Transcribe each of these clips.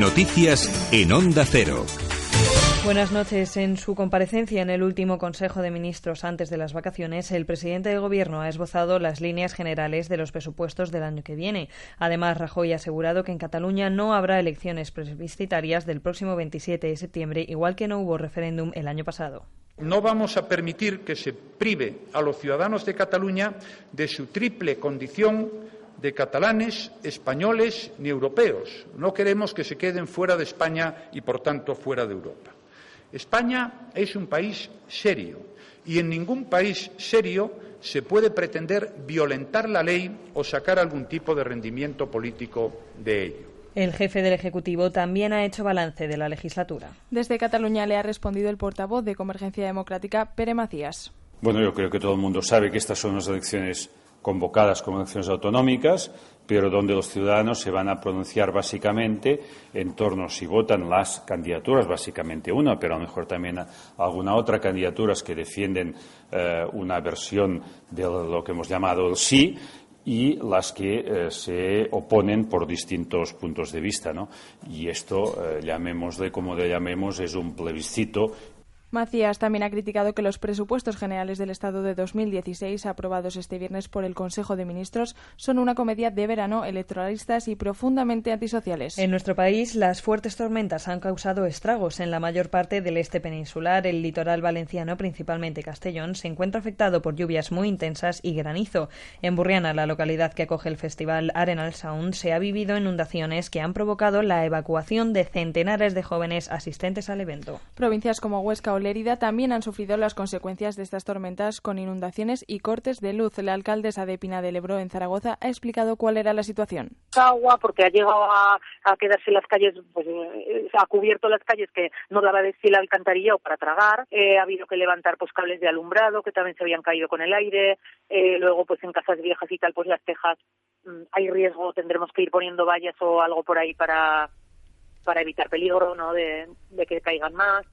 Noticias en Onda Cero. Buenas noches. En su comparecencia en el último Consejo de Ministros antes de las vacaciones, el presidente del Gobierno ha esbozado las líneas generales de los presupuestos del año que viene. Además, Rajoy ha asegurado que en Cataluña no habrá elecciones plebiscitarias del próximo 27 de septiembre, igual que no hubo referéndum el año pasado. No vamos a permitir que se prive a los ciudadanos de Cataluña de su triple condición de catalanes, españoles ni europeos. No queremos que se queden fuera de España y, por tanto, fuera de Europa. España es un país serio y en ningún país serio se puede pretender violentar la ley o sacar algún tipo de rendimiento político de ello. El jefe del Ejecutivo también ha hecho balance de la legislatura. Desde Cataluña le ha respondido el portavoz de Convergencia Democrática, Pere Macías. Bueno, yo creo que todo el mundo sabe que estas son unas elecciones convocadas como elecciones autonómicas, pero donde los ciudadanos se van a pronunciar básicamente en torno si votan las candidaturas, básicamente una, pero a lo mejor también alguna otra candidaturas que defienden eh, una versión de lo que hemos llamado el sí y las que eh, se oponen por distintos puntos de vista. ¿no? Y esto, eh, llamémosle como le llamemos, es un plebiscito Macías también ha criticado que los presupuestos generales del Estado de 2016, aprobados este viernes por el Consejo de Ministros, son una comedia de verano electoralistas y profundamente antisociales. En nuestro país, las fuertes tormentas han causado estragos en la mayor parte del este peninsular. El litoral valenciano, principalmente Castellón, se encuentra afectado por lluvias muy intensas y granizo. En Burriana, la localidad que acoge el festival Arenal Sound, se ha vivido inundaciones que han provocado la evacuación de centenares de jóvenes asistentes al evento. Provincias como Huesca Lérida también han sufrido las consecuencias de estas tormentas con inundaciones y cortes de luz. La alcaldesa de Pina del Ebro, en Zaragoza, ha explicado cuál era la situación. Agua, porque ha llegado a, quedarse las calles, pues eh, ha cubierto las calles que no daba de sí la alcantarilla para tragar. Eh, ha habido que levantar pues cables de alumbrado que también se habían caído con el aire. Eh, luego, pues en casas viejas y tal, pues las tejas mm, hay riesgo, tendremos que ir poniendo vallas o algo por ahí para para evitar peligro, ¿no? de que caigan más.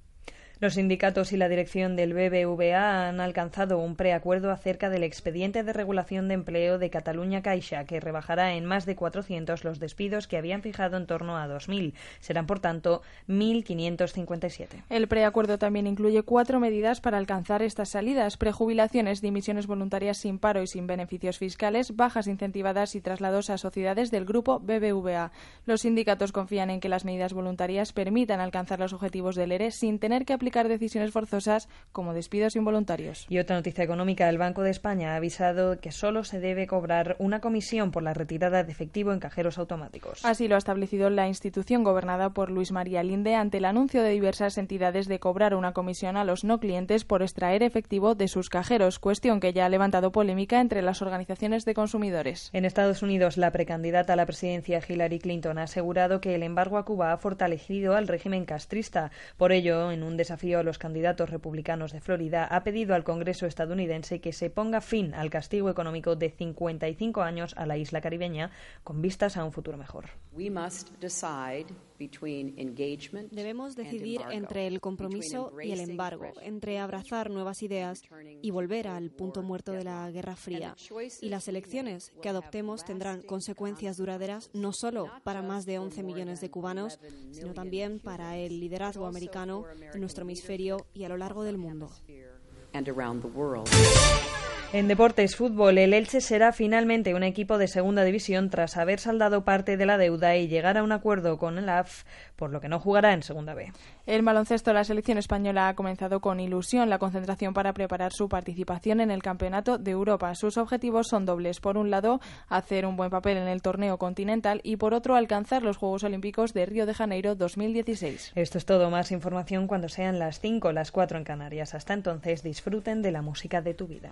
Los sindicatos y la dirección del BBVA han alcanzado un preacuerdo acerca del expediente de regulación de empleo de Cataluña Caixa, que rebajará en más de 400 los despidos que habían fijado en torno a 2.000. Serán, por tanto, 1.557. El preacuerdo también incluye cuatro medidas para alcanzar estas salidas: prejubilaciones, dimisiones voluntarias sin paro y sin beneficios fiscales, bajas incentivadas y traslados a sociedades del grupo BBVA. Los sindicatos confían en que las medidas voluntarias permitan alcanzar los objetivos del ERE sin tener que aplicar aplicar decisiones forzosas como despidos involuntarios. Y otra noticia económica, el Banco de España ha avisado que solo se debe cobrar una comisión por la retirada de efectivo en cajeros automáticos. Así lo ha establecido la institución gobernada por Luis María Linde ante el anuncio de diversas entidades de cobrar una comisión a los no clientes por extraer efectivo de sus cajeros, cuestión que ya ha levantado polémica entre las organizaciones de consumidores. En Estados Unidos, la precandidata a la presidencia Hillary Clinton ha asegurado que el embargo a Cuba ha fortalecido al régimen castrista. Por ello, en un desafío a los candidatos republicanos de Florida, ha pedido al Congreso estadounidense que se ponga fin al castigo económico de 55 años a la isla caribeña con vistas a un futuro mejor. Debemos decidir entre el compromiso y el embargo, entre abrazar nuevas ideas y volver al punto muerto de la Guerra Fría. Y las elecciones que adoptemos tendrán consecuencias duraderas no solo para más de 11 millones de cubanos, sino también para el liderazgo americano en nuestro hemisferio y a lo largo del mundo. En deportes fútbol, el Elche será finalmente un equipo de segunda división tras haber saldado parte de la deuda y llegar a un acuerdo con el AF, por lo que no jugará en segunda B. El baloncesto de la selección española ha comenzado con ilusión la concentración para preparar su participación en el Campeonato de Europa. Sus objetivos son dobles. Por un lado, hacer un buen papel en el torneo continental y por otro, alcanzar los Juegos Olímpicos de Río de Janeiro 2016. Esto es todo. Más información cuando sean las 5 o las 4 en Canarias. Hasta entonces, disfruten de la música de tu vida.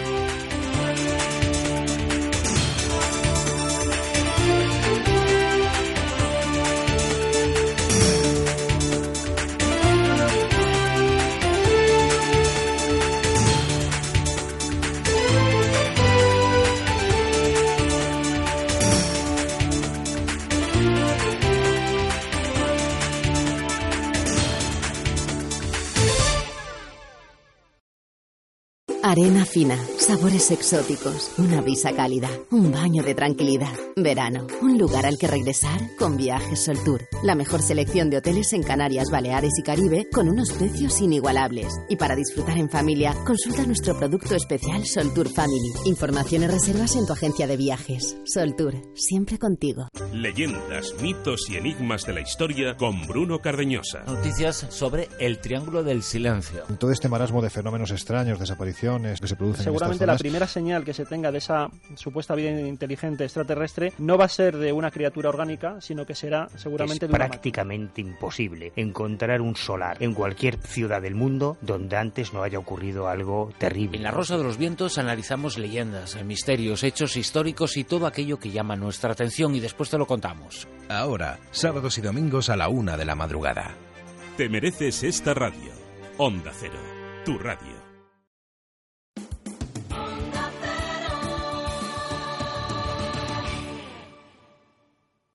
Arena fina, sabores exóticos, una brisa cálida, un baño de tranquilidad. Verano, un lugar al que regresar con Viajes Sol Tour. La mejor selección de hoteles en Canarias, Baleares y Caribe con unos precios inigualables. Y para disfrutar en familia, consulta nuestro producto especial Sol Tour Family. Información y reservas en tu agencia de viajes. Sol Tour, siempre contigo. Leyendas, mitos y enigmas de la historia con Bruno Cardeñosa. Noticias sobre el Triángulo del Silencio. Todo este marasmo de fenómenos extraños, que se producen Seguramente en la primera señal que se tenga de esa supuesta vida inteligente extraterrestre no va a ser de una criatura orgánica, sino que será seguramente es de una prácticamente imposible encontrar un solar en cualquier ciudad del mundo donde antes no haya ocurrido algo terrible. En La Rosa de los Vientos analizamos leyendas, misterios, hechos históricos y todo aquello que llama nuestra atención y después te lo contamos. Ahora, sábados y domingos a la una de la madrugada. Te mereces esta radio. Onda Cero, tu radio.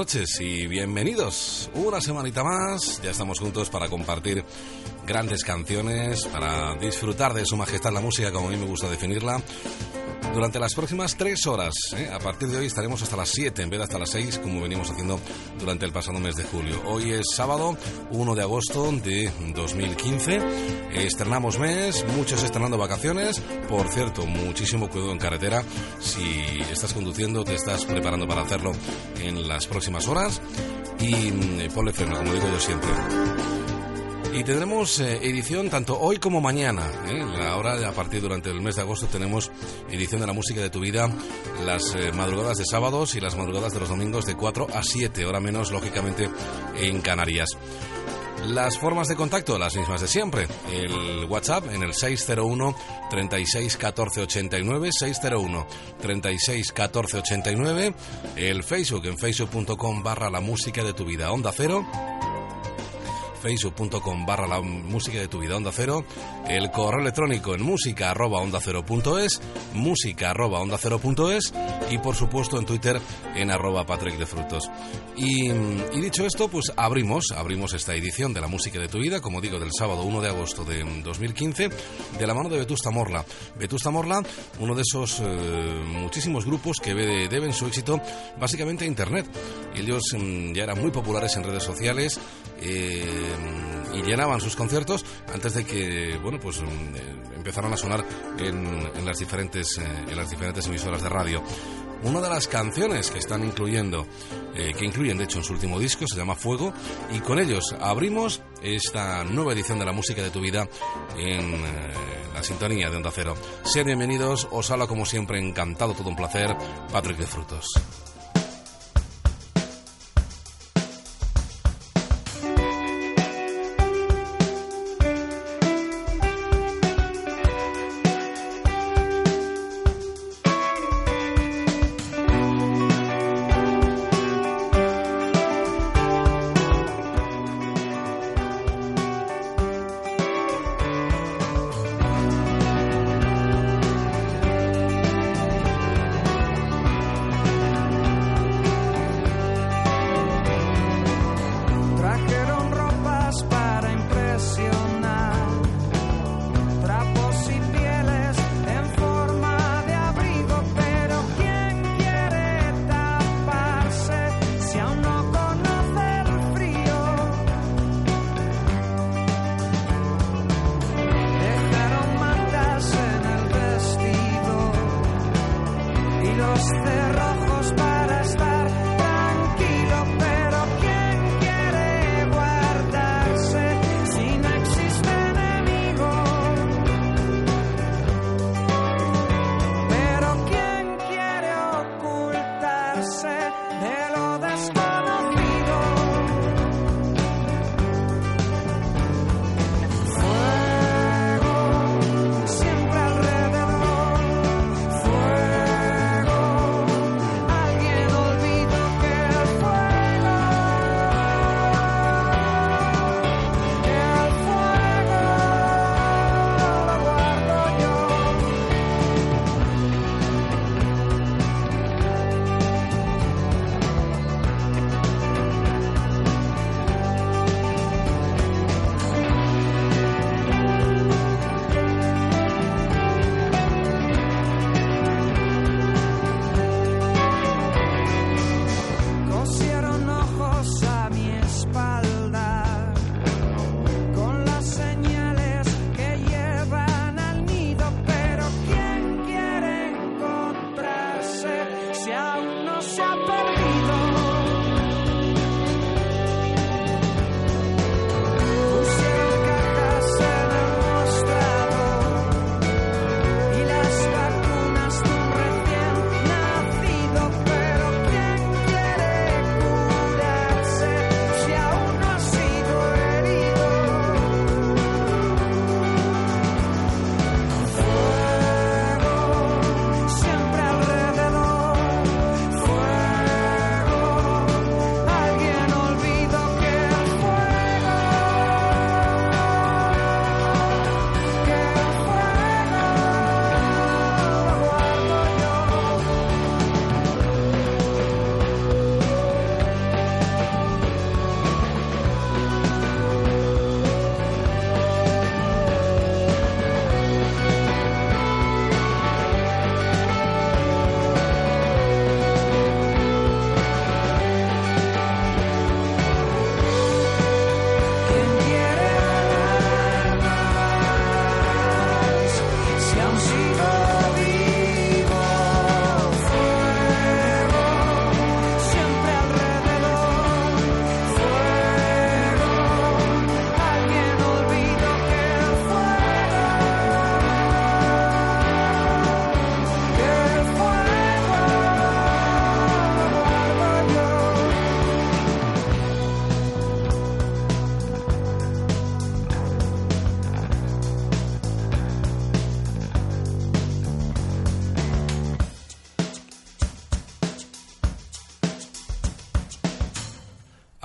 Noches y bienvenidos. Una semanita más, ya estamos juntos para compartir grandes canciones, para disfrutar de su majestad la música, como a mí me gusta definirla. Durante las próximas tres horas, ¿eh? a partir de hoy estaremos hasta las 7 en vez de hasta las 6, como venimos haciendo durante el pasado mes de julio. Hoy es sábado 1 de agosto de 2015. Estrenamos mes, muchos estrenando vacaciones. Por cierto, muchísimo cuidado en carretera. Si estás conduciendo, te estás preparando para hacerlo en las próximas horas. Y mm, ponle freno, como digo yo siempre. Y tendremos eh, edición tanto hoy como mañana. ¿eh? Ahora, a partir durante el mes de agosto, tenemos edición de la música de tu vida, las eh, madrugadas de sábados y las madrugadas de los domingos de 4 a 7, hora menos, lógicamente, en Canarias. Las formas de contacto, las mismas de siempre. El WhatsApp en el 601 36 14 89, 601 36 14 89. El Facebook en facebook.com barra la música de tu vida, Onda Cero facebook.com barra la música de tu vida onda cero, el correo electrónico en música arroba onda cero punto es, música arroba onda cero punto es y por supuesto en Twitter en arroba Patrick de Frutos. Y, dicho esto, pues abrimos, abrimos esta edición de la música de tu vida, como digo, del sábado 1 de agosto de 2015, de la mano de Vetusta Morla. Vetusta Morla, uno de esos eh, muchísimos grupos que de- deben su éxito básicamente a Internet. Ellos mm, ya eran muy populares en redes sociales eh, y llenaban sus conciertos antes de que, bueno, pues mm, eh, empezaran a sonar en, las diferentes, eh, en las diferentes emisoras de radio. Una de las canciones que están incluyendo, que incluyen de hecho en su último disco, se llama Fuego, y con ellos abrimos esta nueva edición de la música de tu vida en la sintonía de Onda Cero. Sean bienvenidos, os habla como siempre, encantado, todo un placer, Patrick de Frutos.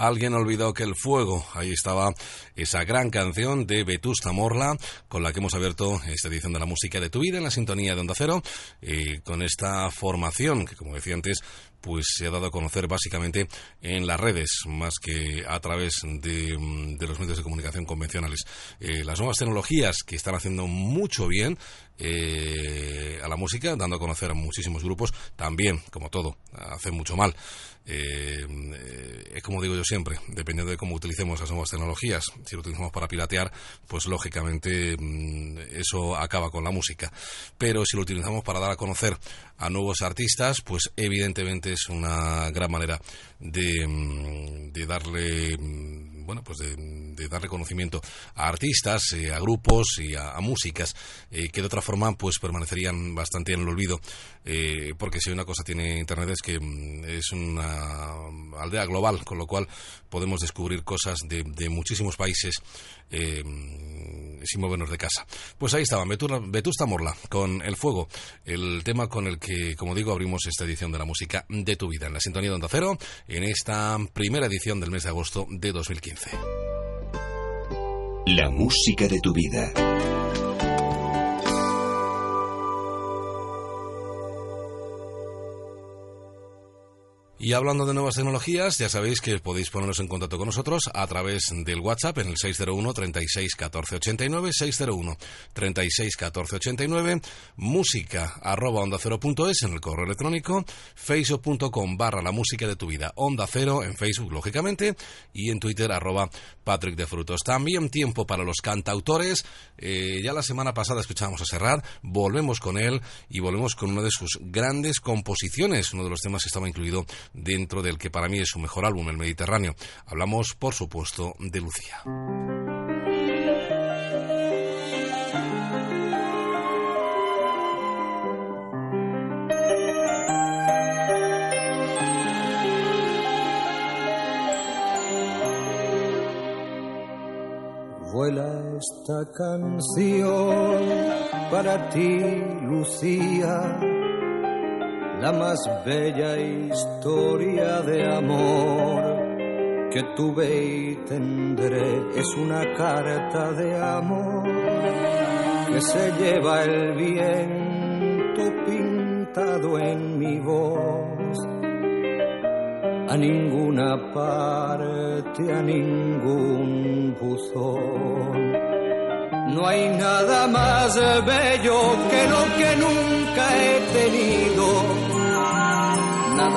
Alguien olvidó que el fuego. Ahí estaba esa gran canción de Vetusta Morla, con la que hemos abierto esta edición de la música de tu vida en la sintonía de Onda Cero, y con esta formación que, como decía antes, pues se ha dado a conocer básicamente en las redes, más que a través de, mm, los medios de comunicación convencionales. Eh, las nuevas tecnologías que están haciendo mucho bien eh, a la música, dando a conocer a muchísimos grupos, también, como todo, hacen mucho mal. Eh, es como digo yo siempre, dependiendo de cómo utilicemos las nuevas tecnologías, si lo utilizamos para piratear, pues lógicamente mm, eso acaba con la música. Pero si lo utilizamos para dar a conocer a nuevos artistas, pues evidentemente es una gran manera de, mm, darle mm, bueno pues de, dar reconocimiento a artistas, eh, a grupos y a, músicas eh, que de otra forma pues permanecerían bastante en el olvido eh, porque si una cosa tiene internet es que mm, es una aldea global con lo cual podemos descubrir cosas de, de muchísimos países sin movernos de casa. Pues ahí estaba, Vetusta Morla, con El Fuego, el tema con el que, como digo, abrimos esta edición de la música de tu vida, en la sintonía de Onda Cero, en esta primera edición del mes de agosto de 2015. La música de tu vida. Y hablando de nuevas tecnologías, ya sabéis que podéis poneros en contacto con nosotros a través del WhatsApp en el 601 36 14 89, 601 36 14 89, música arroba onda cero punto es en el correo electrónico, facebook.com barra la música de tu vida, onda cero en Facebook lógicamente y en Twitter arroba Patrick de Frutos. También tiempo para los cantautores, eh, ya la semana pasada escuchábamos a Serrat, volvemos con él y volvemos con una de sus grandes composiciones, uno de los temas que estaba incluido dentro del que para mí es su mejor álbum, El Mediterráneo. Hablamos, por supuesto, de Lucía. Vuela esta canción para ti, Lucía la más bella historia de amor que tuve y tendré. Es una carta de amor que se lleva el viento pintado en mi voz. A ninguna parte, a ningún buzón. No hay nada más bello que lo que nunca he tenido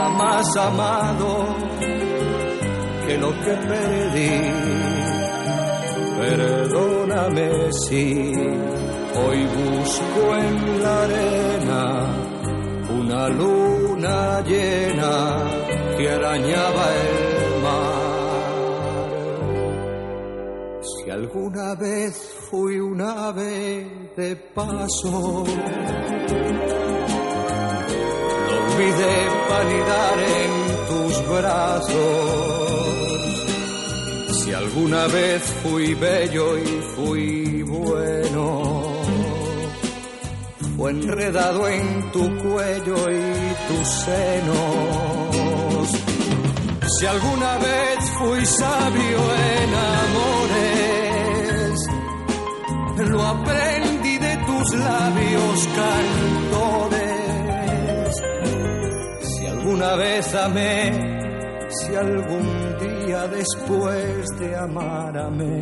nada más amado que lo que perdí. Perdóname si hoy busco en la arena una luna llena que arañaba el mar. Si alguna vez fui una ave de paso, olvidé validar en tus brazos. Si alguna vez fui bello y fui bueno, fue enredado en tu cuello y tus senos. Si alguna vez fui sabio en amores, lo aprendí de tus labios cantores alguna vez amé, si algún día después de amárame,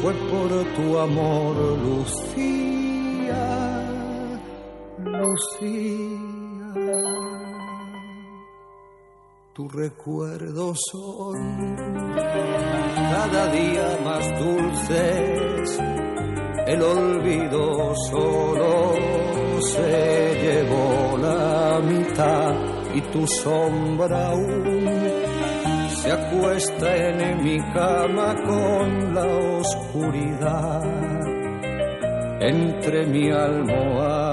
fue por tu amor, Lucía, Lucía. Tu recuerdo son cada día más dulces, el olvido solo se llevó la mitad y tu sombra aún se acuesta en mi cama con la oscuridad. Entre mi almohada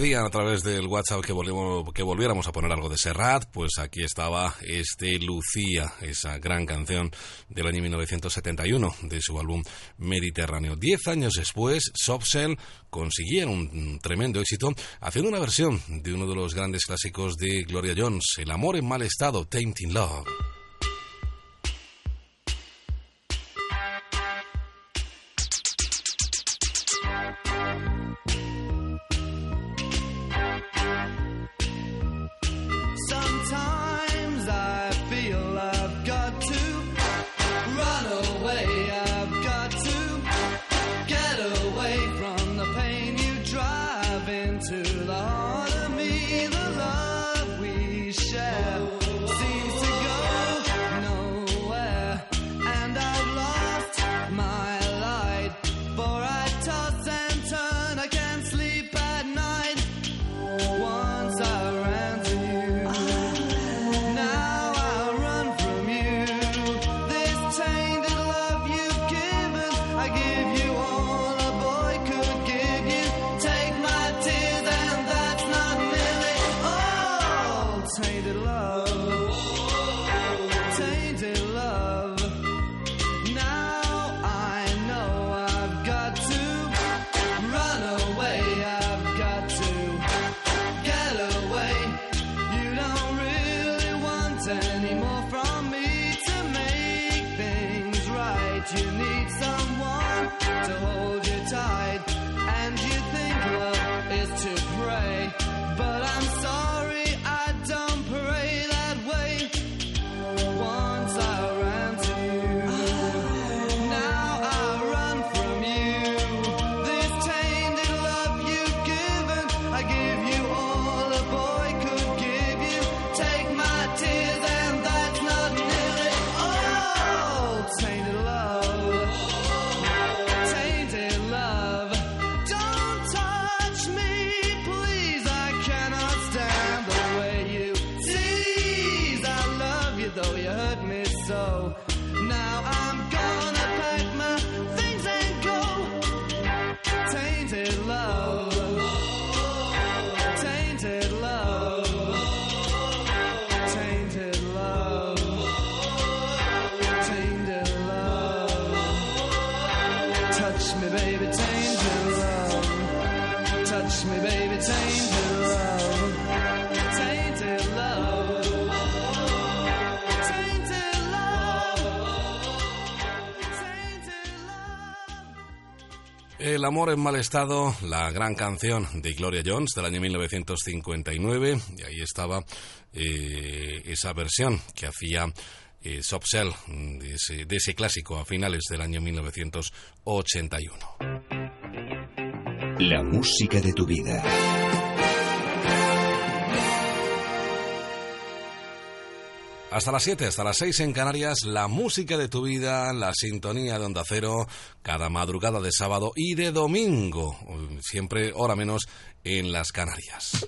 pedían a través del WhatsApp que, que volviéramos a poner algo de Serrat, pues aquí estaba este Lucía, esa gran canción del año 1971 de su álbum Mediterráneo. Diez años después, Softcell consiguieron un tremendo éxito haciendo una versión de uno de los grandes clásicos de Gloria Jones, El amor en mal estado, Tainting Love. En mal estado, la gran canción de Gloria Jones del año 1959, y ahí estaba eh, esa versión que hacía eh, de ese, de ese clásico a finales del año 1981. La música de tu vida. Hasta las 7, hasta las 6 en Canarias, la música de tu vida, la sintonía de Onda Cero, cada madrugada de sábado y de domingo, siempre hora menos en las Canarias.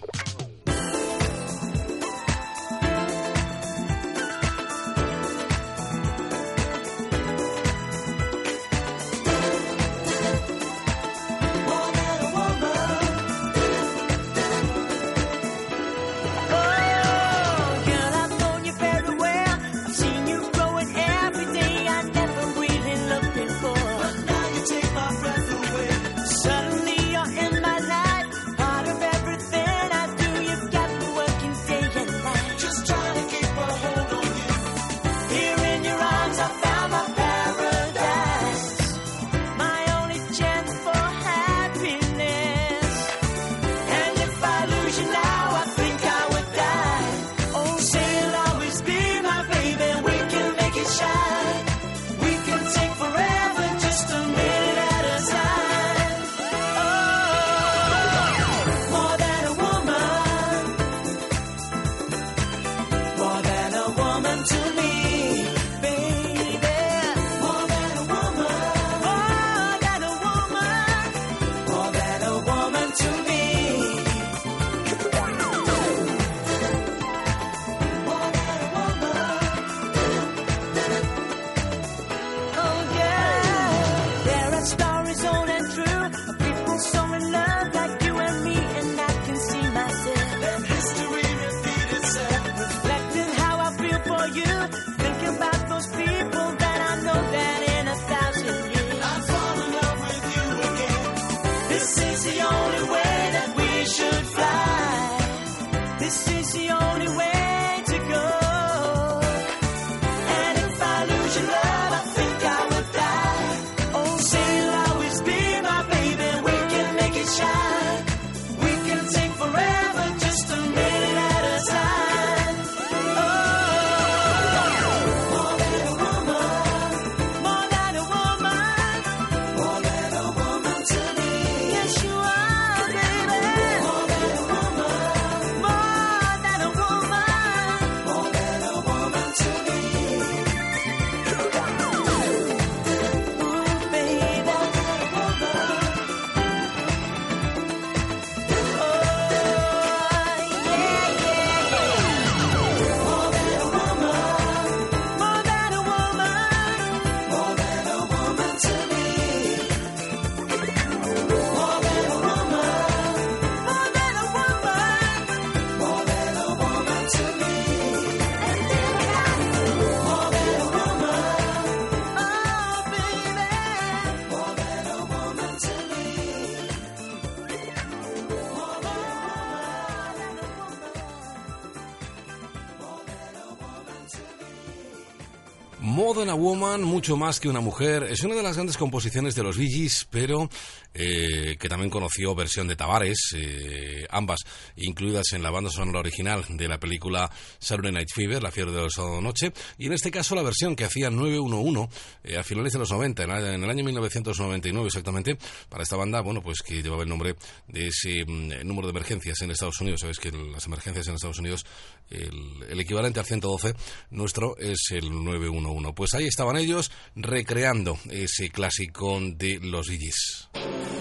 Woman, mucho más que una mujer, es una de las grandes composiciones de los Bee pero eh, que también conoció versión de Tavares, eh, ambas incluidas en la banda sonora original de la película Saturday Night Fever, La fiebre de la sábado noche, y en este caso la versión que hacía 911 eh, a finales de los 90, en, en, el año 1999 exactamente, para esta banda, bueno, pues que llevaba el nombre de ese mm, número de emergencias en Estados Unidos. Sabes que las emergencias en Estados Unidos, el, el equivalente al 112 nuestro es el 911. Pues ahí estaban ellos recreando ese clásico de los DJs.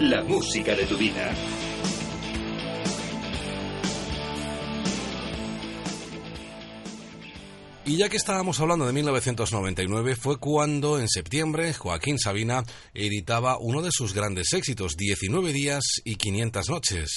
La música de tu vida. Y ya que estábamos hablando de 1999, fue cuando en septiembre Joaquín Sabina editaba uno de sus grandes éxitos, 19 días y 500 noches.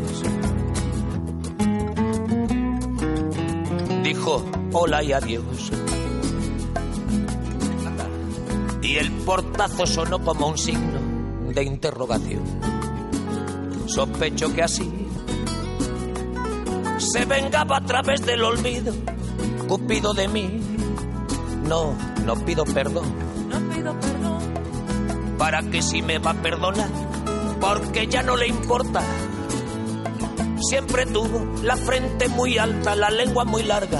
Hola y adiós. Y el portazo sonó como un signo de interrogación. Sospecho que así se vengaba a través del olvido, Cupido de mí. No, no pido perdón. No pido perdón. Para que si me va a perdonar, porque ya no le importa siempre tuvo la frente muy alta, la lengua muy larga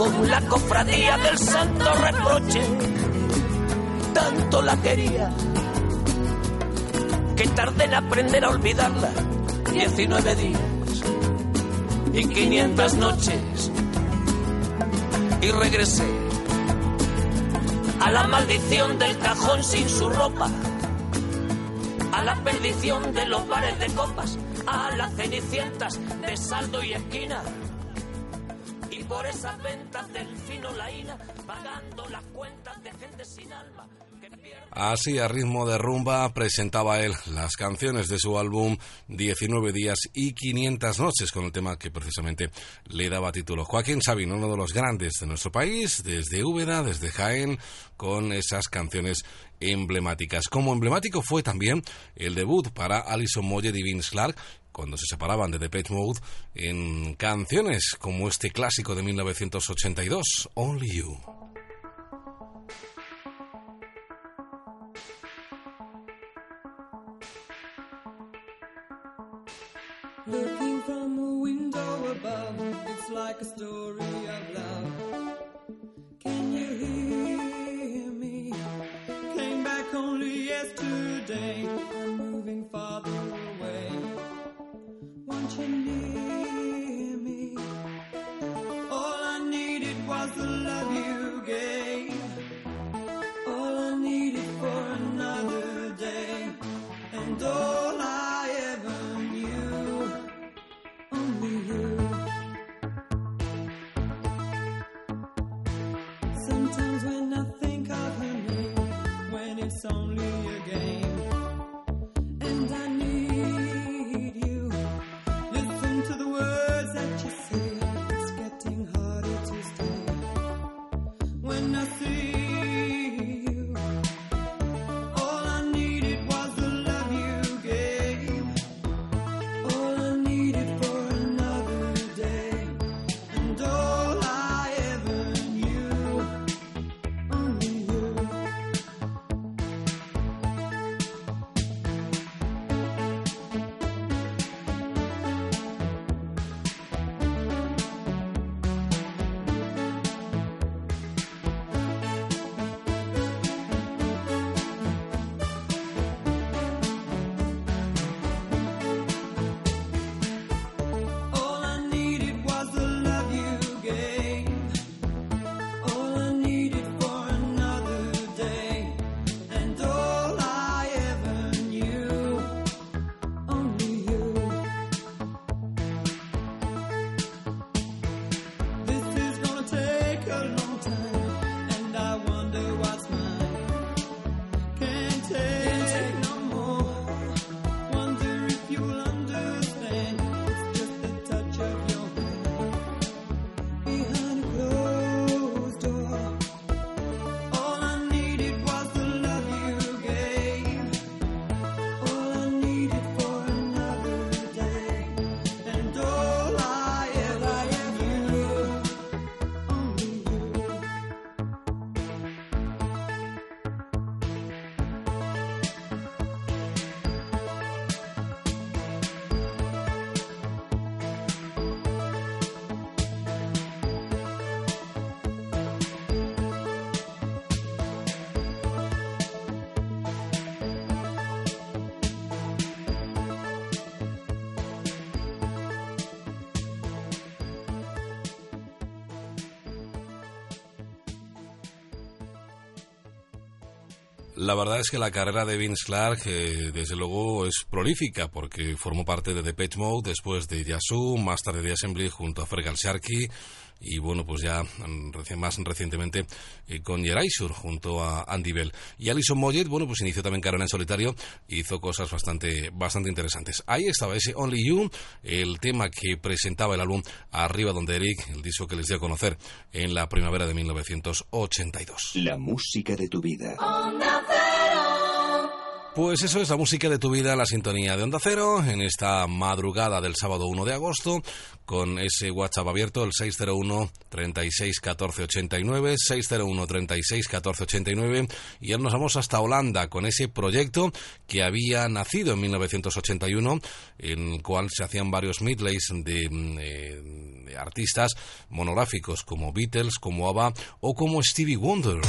con la cofradía del santo reproche. Tanto la quería que tardé en aprender a olvidarla. 19 días y 500 noches. Y regresé a la maldición del cajón sin su ropa, a la perdición de los bares de copas, a las cenicientas de saldo y esquina. Por esas ventas del fino laína, pagando las cuentas de gente sin alma. Así, a ritmo de rumba, presentaba él las canciones de su álbum 19 días y 500 noches, con el tema que precisamente le daba título. Joaquín Sabino, uno de los grandes de nuestro país, desde Úbeda, desde Jaén, con esas canciones emblemáticas. Como emblemático fue también el debut para Alison Moyer y Vince Clark, cuando se separaban de The Pet Mode, en canciones como este clásico de 1982, Only You. Looking from a window above, it's like a story of love. Can you hear me? Came back only yesterday. I'm moving farther away. You near me? All I needed was the love you gave. Verdad es que la carrera de Vince Clark, eh, desde luego, es prolífica porque formó parte de Depeche Mode, después de Yazoo, más tarde de Assembly junto a Fergal Sharkey y bueno, pues ya mm, reci- más recientemente eh, con Erasure junto a Andy Bell. Y Alison Moyet, bueno, pues inició también carrera en solitario y hizo cosas bastante, bastante interesantes. Ahí estaba ese Only You, el tema que presentaba el álbum Arriba donde Eric, el disco que les dio a conocer en la primavera de 1982. La música de tu vida. Pues eso es la música de tu vida, la sintonía de Onda Cero, en esta madrugada del sábado 1 de agosto, con ese WhatsApp abierto, el 601 36 14 89, 601 36 14 89, y ya nos vamos hasta Holanda con ese proyecto que había nacido en 1981, en el cual se hacían varios midlays de, eh, de artistas monográficos como Beatles, como ABBA o como Stevie Wonder.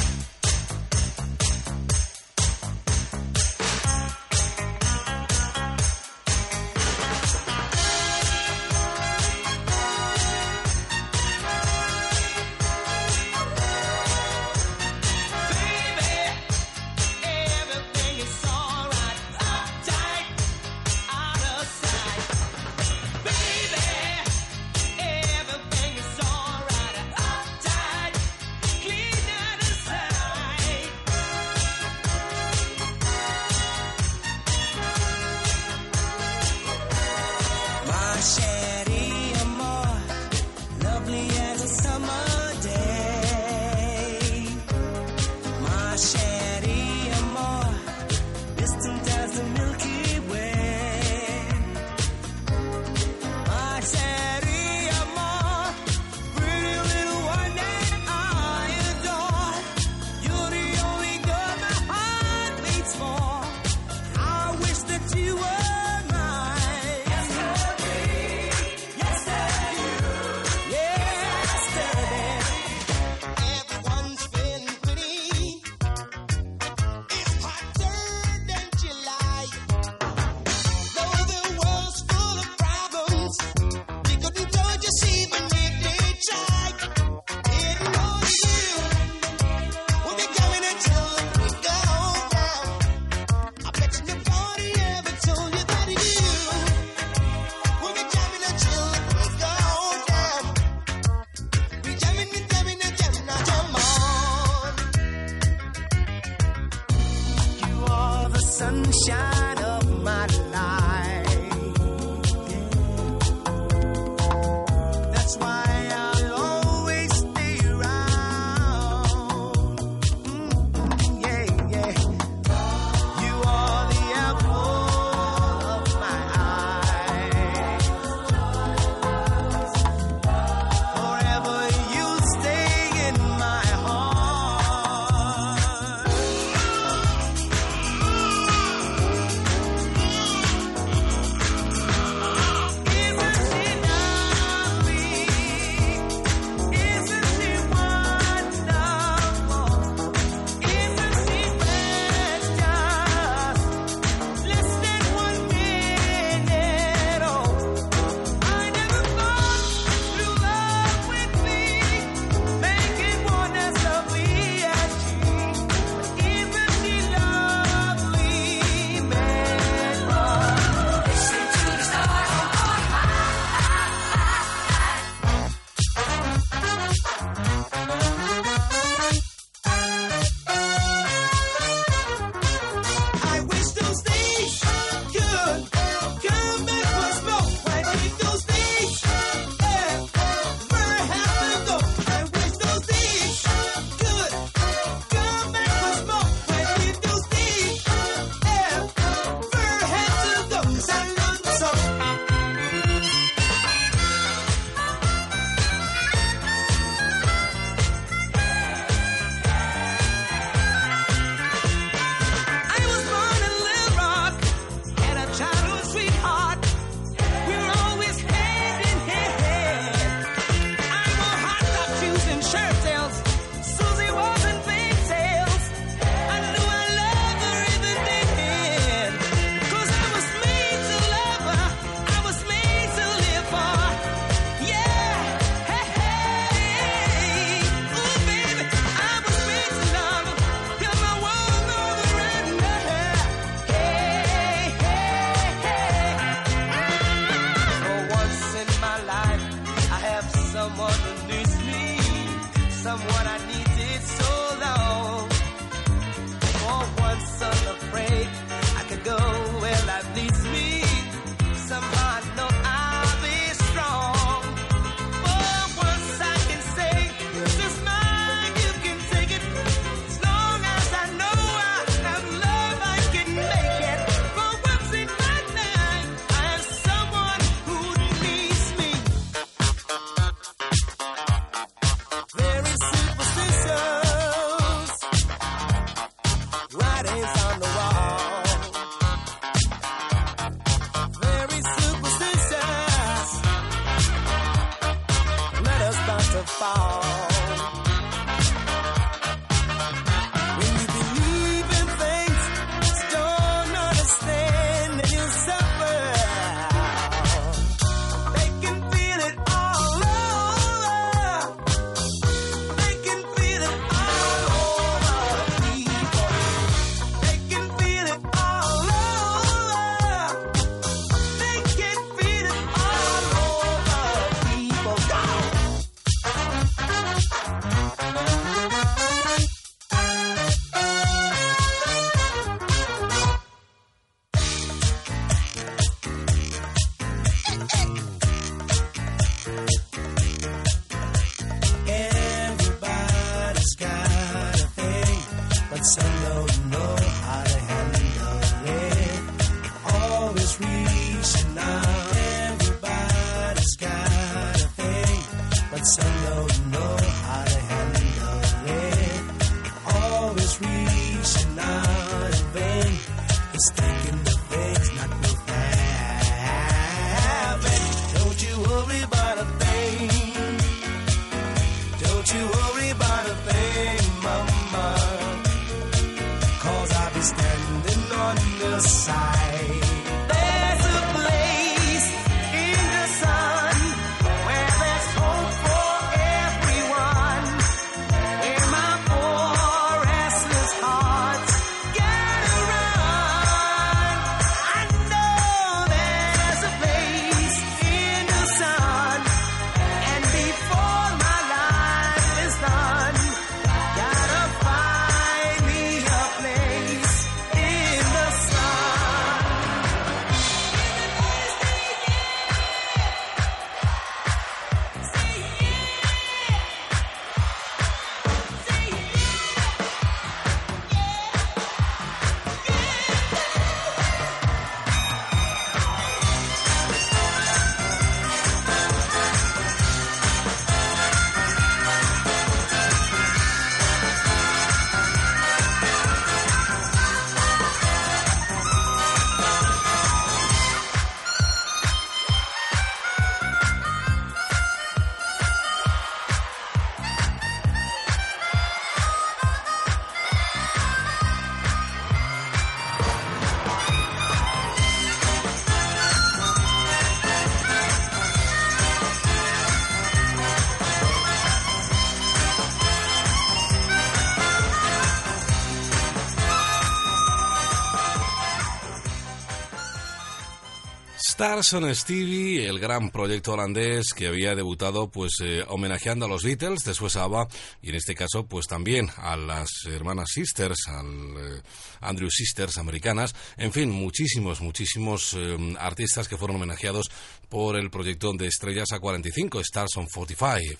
Stars on Stevie, el gran proyecto holandés que había debutado pues eh, homenajeando a los Beatles, después a ABBA y en este caso pues también a las hermanas Sisters, al eh, Andrew Sisters americanas, en fin, muchísimos, muchísimos eh, artistas que fueron homenajeados por el proyecto de Estrellas A45, Stars on 45.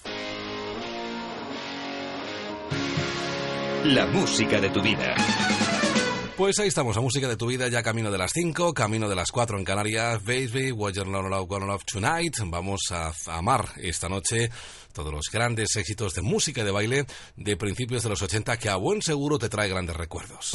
La música de tu vida. Pues ahí estamos, la música de tu vida ya camino de las 5, camino de las 4 en Canarias. Baby, what you're not allowed, love tonight. Vamos a amar esta noche todos los grandes éxitos de música de baile de principios de los 80 que a buen seguro te trae grandes recuerdos.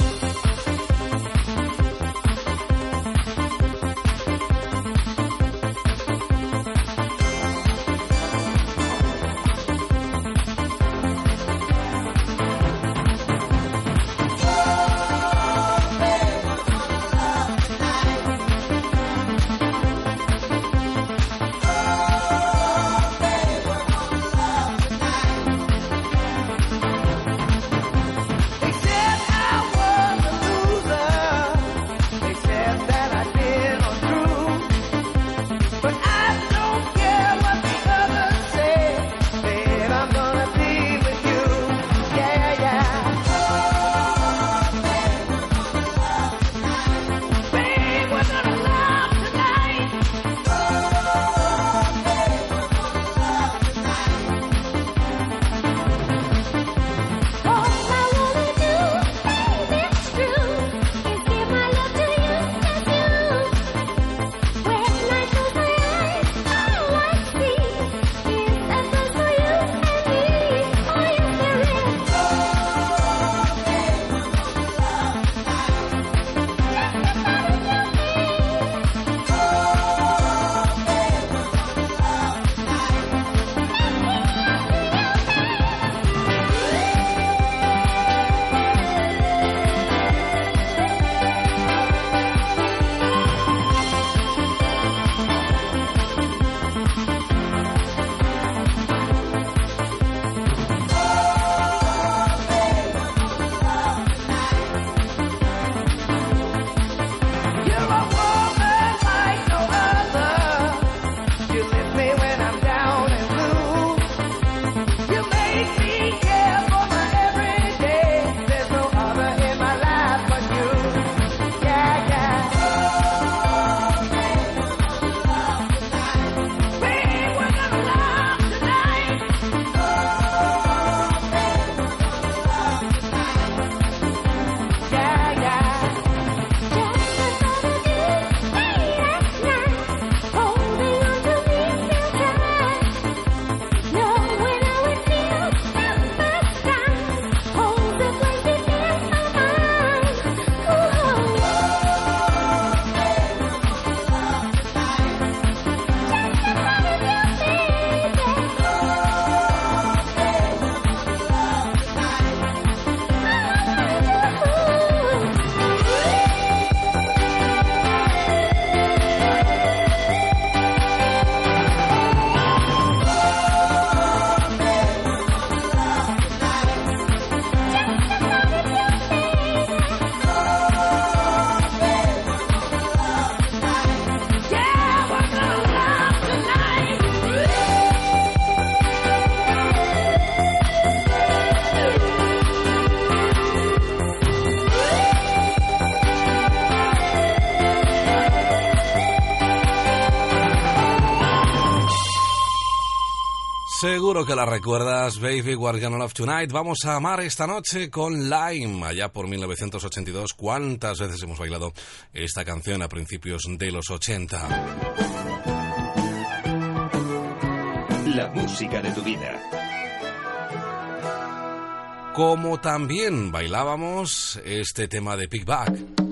Seguro que la recuerdas, Baby, We're Gonna Love Tonight. Vamos a amar esta noche con Lime, allá por 1982. ¿Cuántas veces hemos bailado esta canción a principios de los 80? La música de tu vida. Como también bailábamos este tema de Pickback.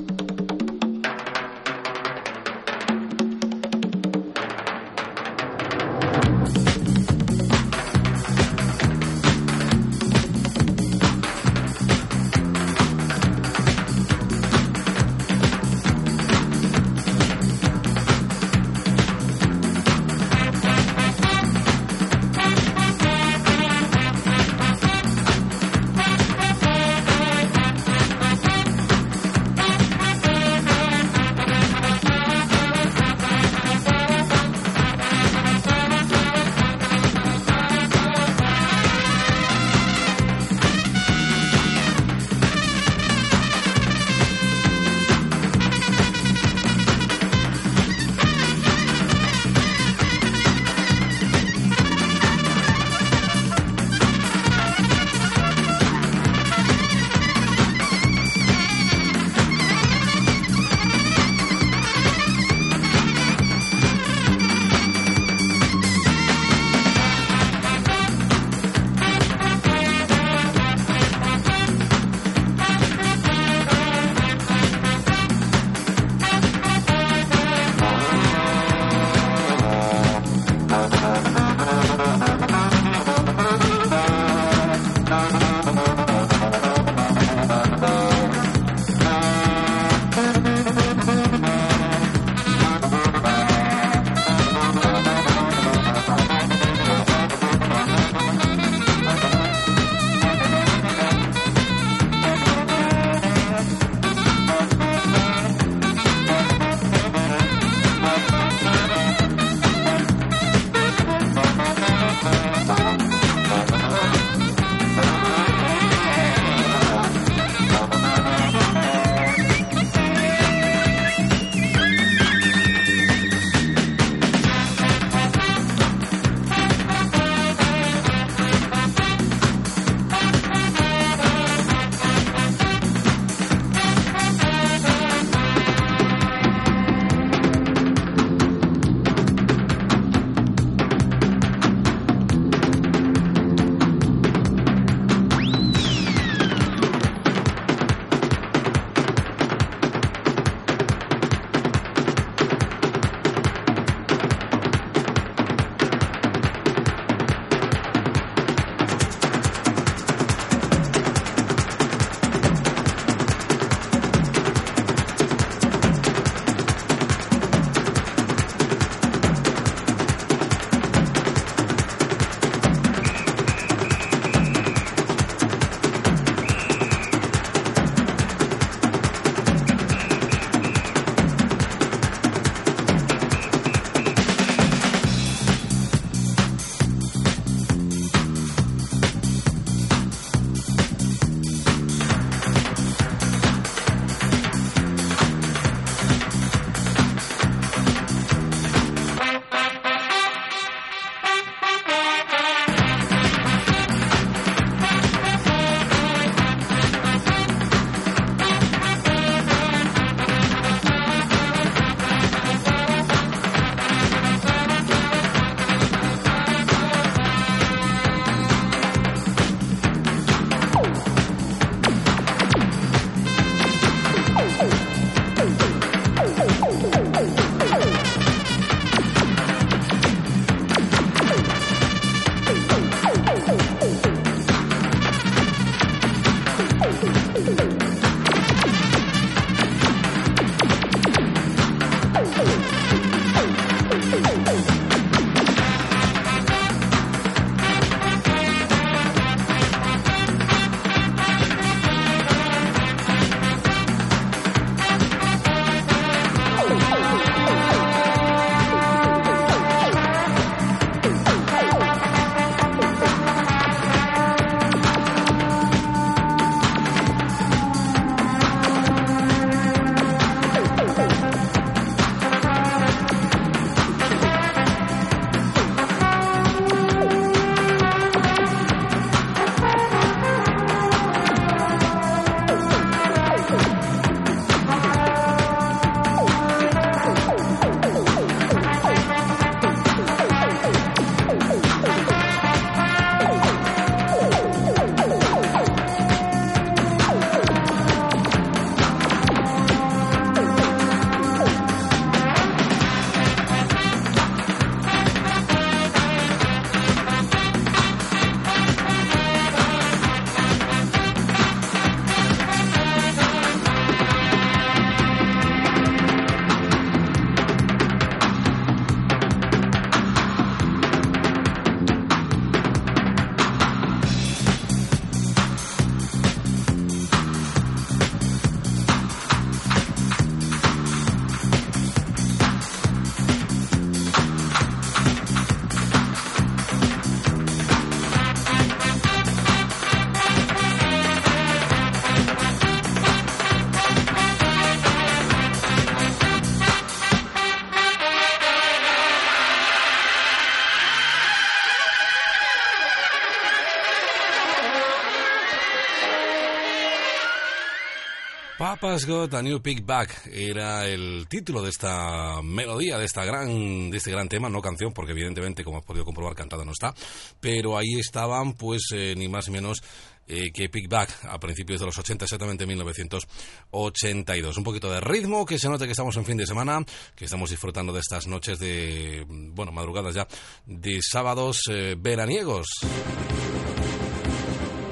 Papa's Got a New Pick Back era el título de esta melodía, de esta gran, de este gran tema, no canción, porque evidentemente, como has podido comprobar, cantada no está, pero ahí estaban, pues, eh, ni más ni menos eh, que Pick Back a principios de los 80, exactamente 1982. Un poquito de ritmo, que se note que estamos en fin de semana, que estamos disfrutando de estas noches de, bueno, madrugadas ya, de sábados eh, veraniegos.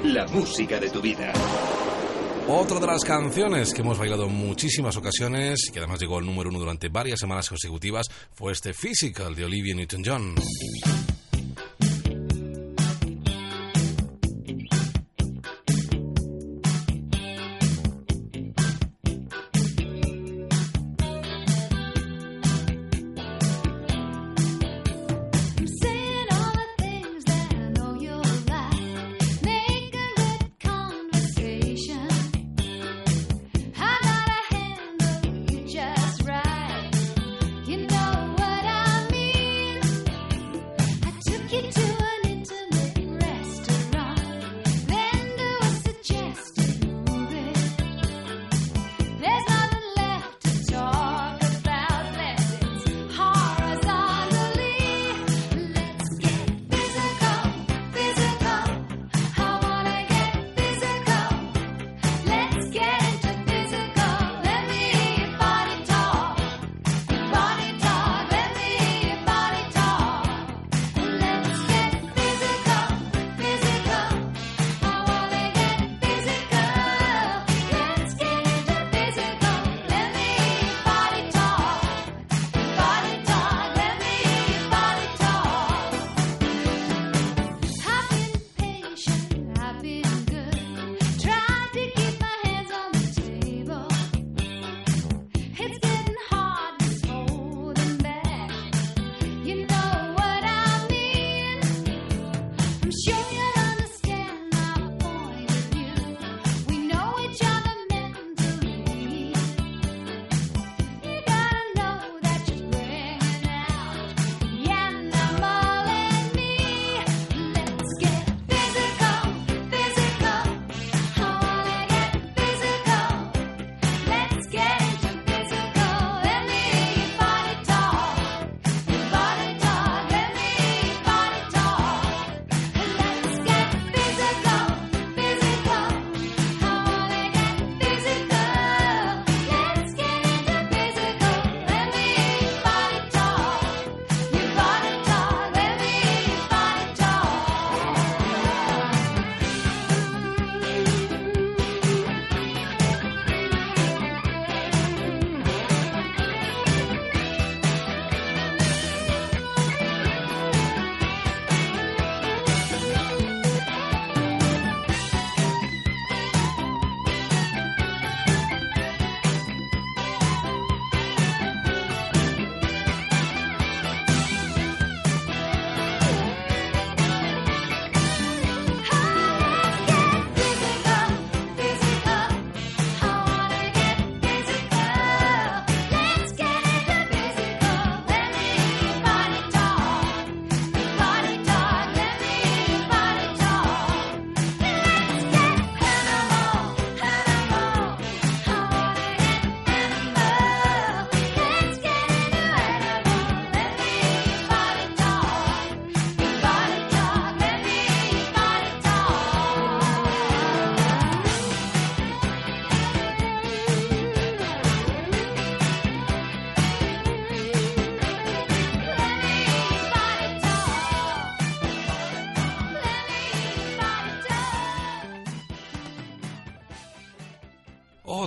La música de tu vida. Otra de las canciones que hemos bailado en muchísimas ocasiones y que además llegó al número uno durante varias semanas consecutivas fue este Physical de Olivia Newton-John.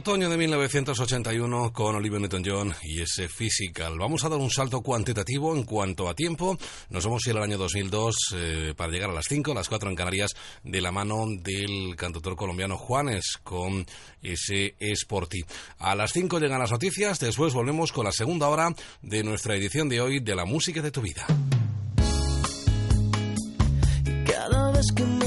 Otoño de 1981 con Olivia Newton-John y ese Physical. Vamos a dar un salto cuantitativo en cuanto a tiempo. Nos vamos a ir al año 2002 eh, para llegar a las 5, las 4 en Canarias, de la mano del cantautor colombiano Juanes con ese Sporty. A las 5 llegan las noticias, después volvemos con la segunda hora de nuestra edición de hoy de La Música de tu Vida. Cada vez que me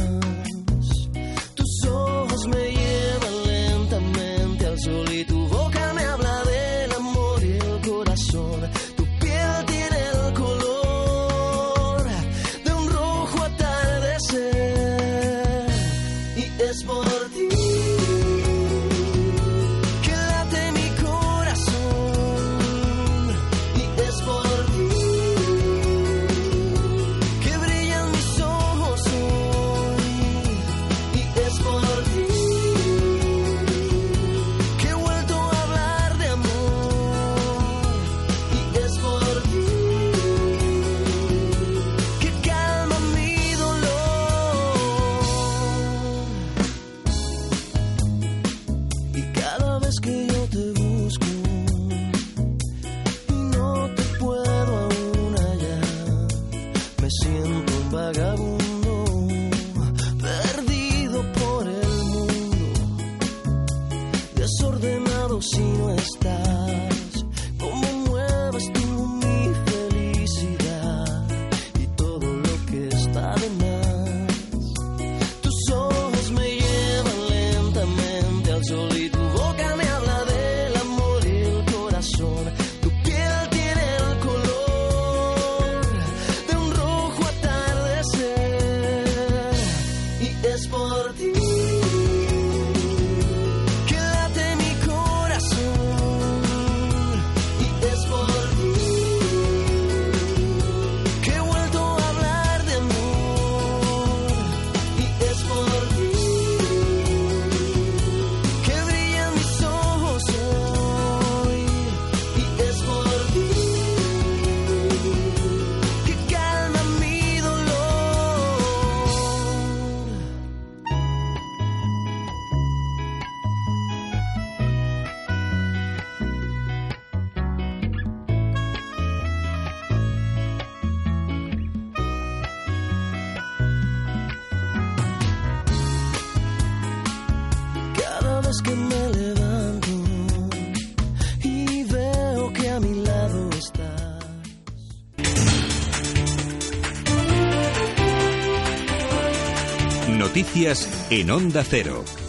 En Onda Cero.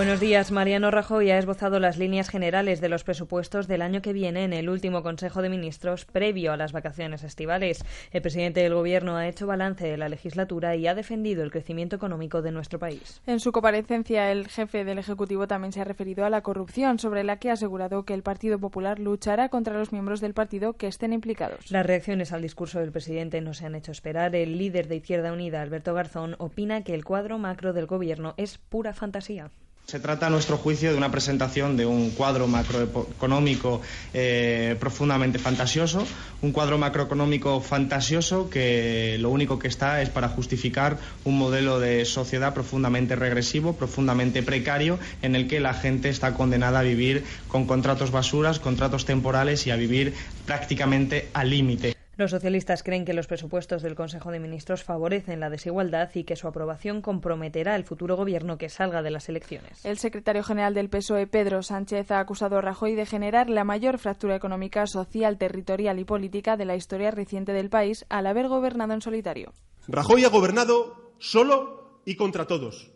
Buenos días. Mariano Rajoy ha esbozado las líneas generales de los presupuestos del año que viene en el último Consejo de Ministros previo a las vacaciones estivales. El presidente del Gobierno ha hecho balance de la legislatura y ha defendido el crecimiento económico de nuestro país. En su comparecencia, el jefe del Ejecutivo también se ha referido a la corrupción, sobre la que ha asegurado que el Partido Popular luchará contra los miembros del partido que estén implicados. Las reacciones al discurso del presidente no se han hecho esperar. El líder de Izquierda Unida, Alberto Garzón, opina que el cuadro macro del Gobierno es pura fantasía. Se trata, a nuestro juicio, de una presentación de un cuadro macroeconómico eh, profundamente fantasioso, un cuadro macroeconómico fantasioso que lo único que está es para justificar un modelo de sociedad profundamente regresivo, profundamente precario, en el que la gente está condenada a vivir con contratos basuras, contratos temporales y a vivir prácticamente al límite. Los socialistas creen que los presupuestos del Consejo de Ministros favorecen la desigualdad y que su aprobación comprometerá el futuro gobierno que salga de las elecciones. El secretario general del PSOE, Pedro Sánchez, ha acusado a Rajoy de generar la mayor fractura económica, social, territorial y política de la historia reciente del país al haber gobernado en solitario. Rajoy ha gobernado solo y contra todos.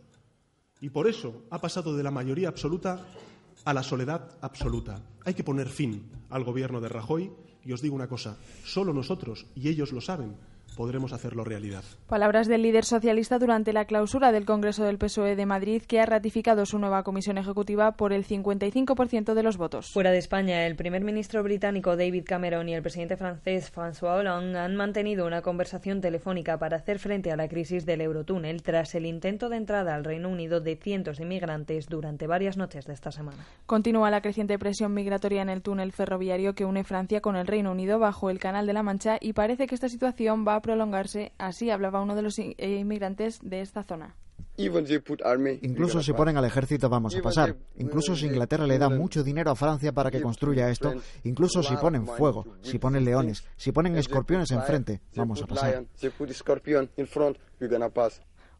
Y por eso ha pasado de la mayoría absoluta a la soledad absoluta. Hay que poner fin al gobierno de Rajoy y os digo una cosa, solo nosotros, y ellos lo saben, podremos hacerlo realidad. Palabras del líder socialista durante la clausura del Congreso del PSOE de Madrid, que ha ratificado su nueva comisión ejecutiva por el 55% de los votos. Fuera de España, el primer ministro británico David Cameron y el presidente francés François Hollande han mantenido una conversación telefónica para hacer frente a la crisis del eurotúnel tras el intento de entrada al Reino Unido de cientos de inmigrantes durante varias noches de esta semana. Continúa la creciente presión migratoria en el túnel ferroviario que une Francia con el Reino Unido bajo el Canal de la Mancha y parece que esta situación va a prolongarse. Así hablaba uno de los eh, inmigrantes de esta zona. Incluso si ponen al ejército vamos a pasar. Incluso si Inglaterra le da mucho dinero a Francia para que construya esto, incluso si ponen fuego, si ponen leones, si ponen escorpiones enfrente, vamos a pasar.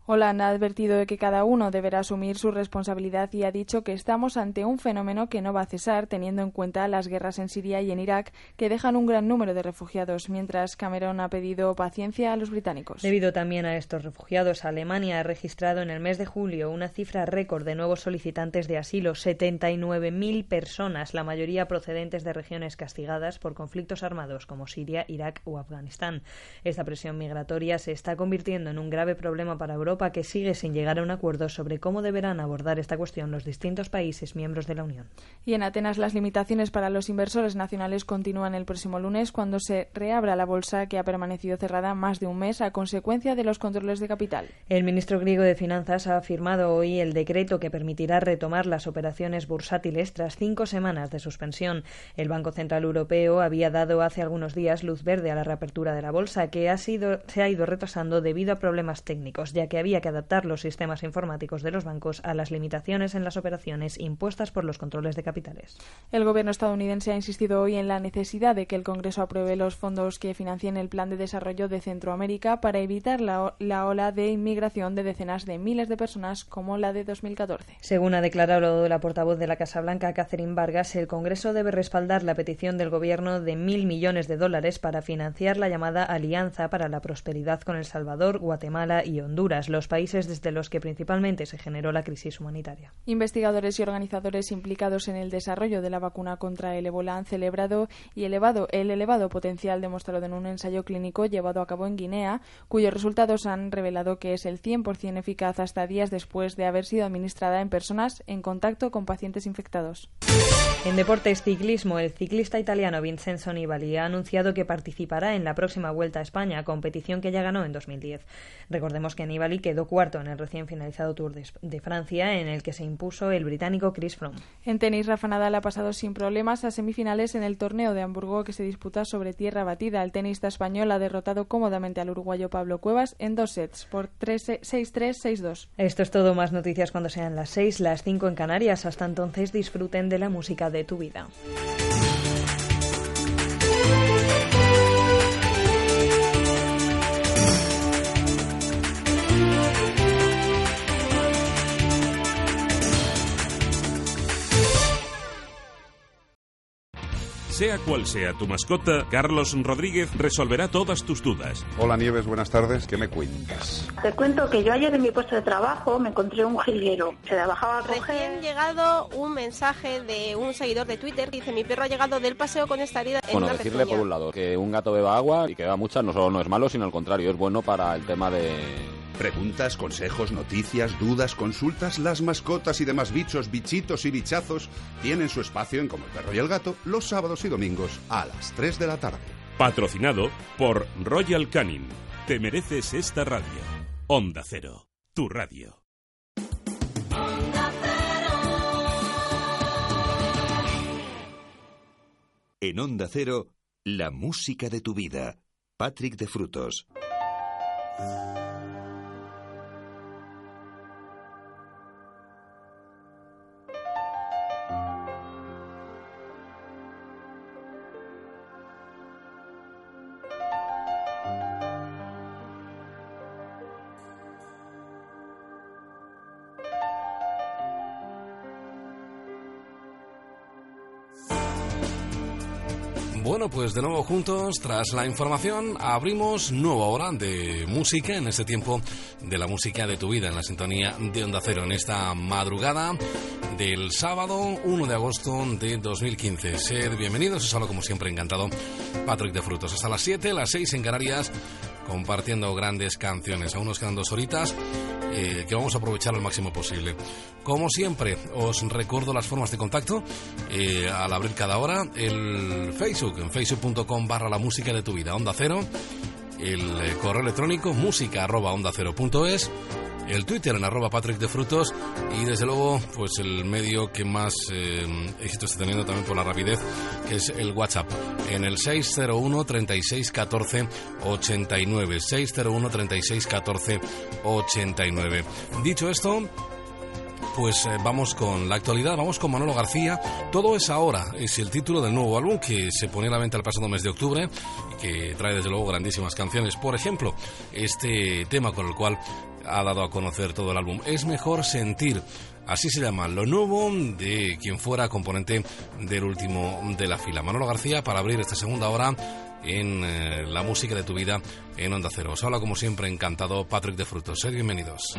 Hollande ha advertido de que cada uno deberá asumir su responsabilidad y ha dicho que estamos ante un fenómeno que no va a cesar teniendo en cuenta las guerras en Siria y en Irak que dejan un gran número de refugiados, mientras Cameron ha pedido paciencia a los británicos. Debido también a estos refugiados, Alemania ha registrado en el mes de julio una cifra récord de nuevos solicitantes de asilo, 79.000 personas, la mayoría procedentes de regiones castigadas por conflictos armados como Siria, Irak o Afganistán. Esta presión migratoria se está convirtiendo en un grave problema para Europa que sigue sin llegar a un acuerdo sobre cómo deberán abordar esta cuestión los distintos países miembros de la Unión. Y en Atenas las limitaciones para los inversores nacionales continúan el próximo lunes cuando se reabra la bolsa que ha permanecido cerrada más de un mes a consecuencia de los controles de capital. El ministro griego de Finanzas ha firmado hoy el decreto que permitirá retomar las operaciones bursátiles tras cinco semanas de suspensión. El Banco Central Europeo había dado hace algunos días luz verde a la reapertura de la bolsa, que ha sido, se ha ido retrasando debido a problemas técnicos, ya que había que adaptar los sistemas informáticos de los bancos a las limitaciones en las operaciones impuestas por los controles de capitales. El gobierno estadounidense ha insistido hoy en la necesidad de que el Congreso apruebe los fondos que financien el Plan de Desarrollo de Centroamérica para evitar la, la ola de inmigración de decenas de miles de personas como la de 2014. Según ha declarado la portavoz de la Casa Blanca, Catherine Vargas, el Congreso debe respaldar la petición del Gobierno de mil millones de dólares para financiar la llamada Alianza para la Prosperidad con El Salvador, Guatemala y Honduras, los países desde los que principalmente se generó la crisis humanitaria. Investigadores y organizadores implicados en el desarrollo de la vacuna contra el ébola han celebrado y elevado el elevado potencial demostrado en un ensayo clínico llevado a cabo en Guinea, cuyos resultados han revelado que es el 100% eficaz hasta días después de haber sido administrada en personas en contacto con pacientes infectados. En deportes ciclismo, el ciclista italiano Vincenzo Nibali ha anunciado que participará en la próxima Vuelta a España, competición que ya ganó en 2010. Recordemos que Nibali quedó cuarto en el recién finalizado Tour de, de Francia, en el que se impuso el británico Chris Froome. En tenis, Rafa Nadal ha pasado sin problemas a semifinales en el torneo de Hamburgo que se disputa sobre tierra batida. El tenista español ha derrotado cómodamente al uruguayo Pablo Cuevas en dos sets por 6-3, 6-2. Esto es todo. Más noticias cuando sean las 6, las 5 en Canarias. Hasta entonces disfruten de la música de tu vida. Sea cual sea tu mascota, Carlos Rodríguez resolverá todas tus dudas. Hola Nieves, buenas tardes. ¿Qué me cuentas? Te cuento que yo ayer en mi puesto de trabajo me encontré un jilguero. Se la bajaba a coger. Recién llegado un mensaje de un seguidor de Twitter que dice mi perro ha llegado del paseo con esta herida en Bueno, una decirle pezuña". por un lado que un gato beba agua y que beba mucha no solo no es malo, sino al contrario, es bueno para el tema de... Preguntas, consejos, noticias, dudas, consultas, las mascotas y demás bichos, bichitos y bichazos tienen su espacio en Como el Perro y el Gato los sábados y domingos a las 3 de la tarde. Patrocinado por Royal Canin. Te mereces esta radio. Onda Cero, tu radio. En Onda Cero, la música de tu vida. Patrick de Frutos. Pues de nuevo juntos, tras la información, abrimos nueva hora de música en este tiempo de la música de tu vida, en la sintonía de Onda Cero, en esta madrugada del sábado 1 de agosto de 2015. Sed bienvenidos, os hablo como siempre encantado, Patrick de Frutos. Hasta las 7, las 6 en Canarias, compartiendo grandes canciones. Aún nos quedan dos horitas eh, que vamos a aprovechar al máximo posible. Como siempre, os recuerdo las formas de contacto eh, al abrir cada hora. El Facebook, en facebook.com barra la música de tu vida, Onda Cero. El eh, correo electrónico música arroba onda cero punto es. El Twitter en arroba Patrick de Frutos y desde luego pues el medio que más eh, éxito está teniendo también por la rapidez que es el WhatsApp en el 601 36 14 89 601 36 14 89 dicho esto pues eh, vamos con la actualidad, vamos con Manolo García. Todo es ahora, es el título del nuevo álbum que se pone a la venta el pasado mes de octubre y que trae desde luego grandísimas canciones. Por ejemplo, este tema con el cual ha dado a conocer todo el álbum, Es mejor sentir. Así se llama, lo nuevo de quien fuera componente del último de la fila. Manolo García para abrir esta segunda hora en eh, la música de tu vida en Onda Cero. Os habla como siempre encantado Patrick de Frutos. Sed bienvenidos.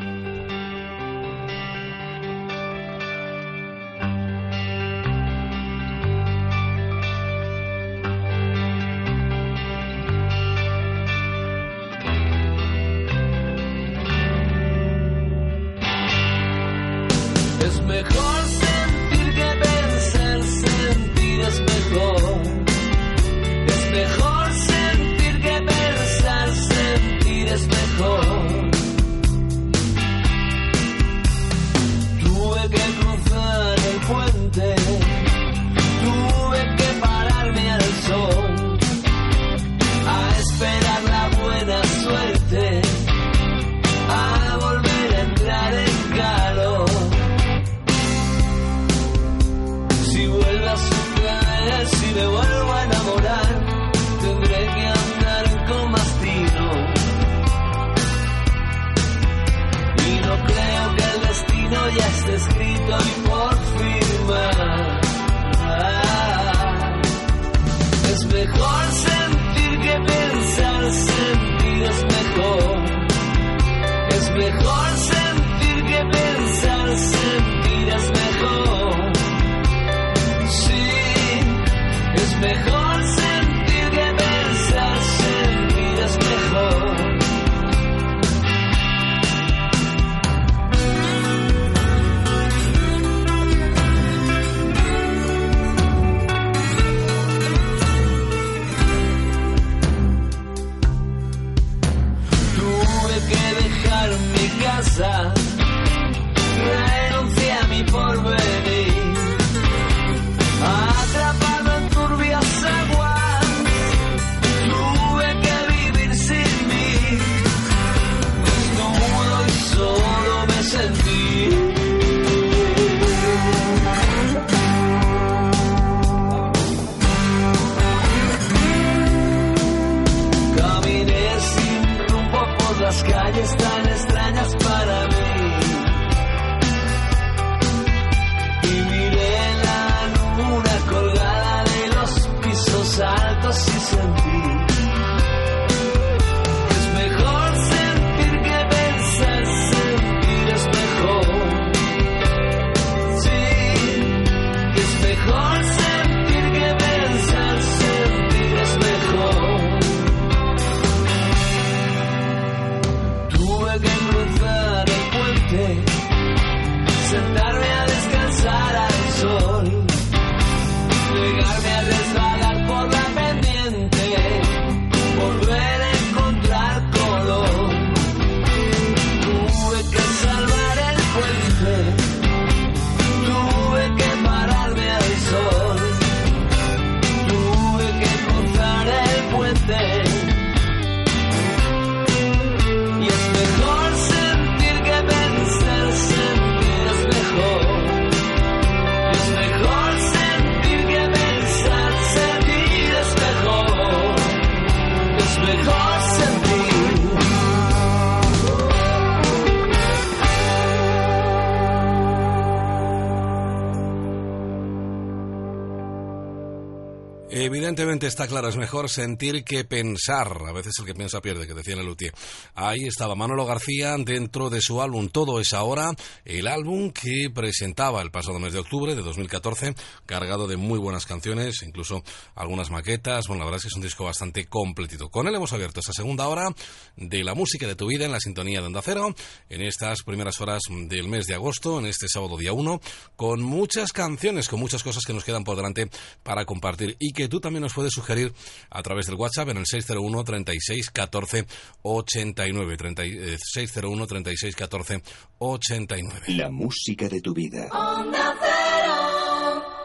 Está claro, es mejor sentir que pensar. A veces el que piensa pierde, que decía Lelutier. Ahí estaba Manolo García dentro de su álbum Todo es ahora, el álbum que presentaba el pasado mes de octubre de 2014, cargado de muy buenas canciones, incluso algunas maquetas. Bueno, la verdad es que es un disco bastante completito. Con él hemos abierto esta segunda hora de la música de tu vida en la sintonía de Onda Cero, en estas primeras horas del mes de agosto, en este sábado día 1, con muchas canciones, con muchas cosas que nos quedan por delante para compartir y que tú también nos puedes sugerir a través del WhatsApp en el 601 36 14 89. 30, eh, 601 36 14 89. La música de tu vida.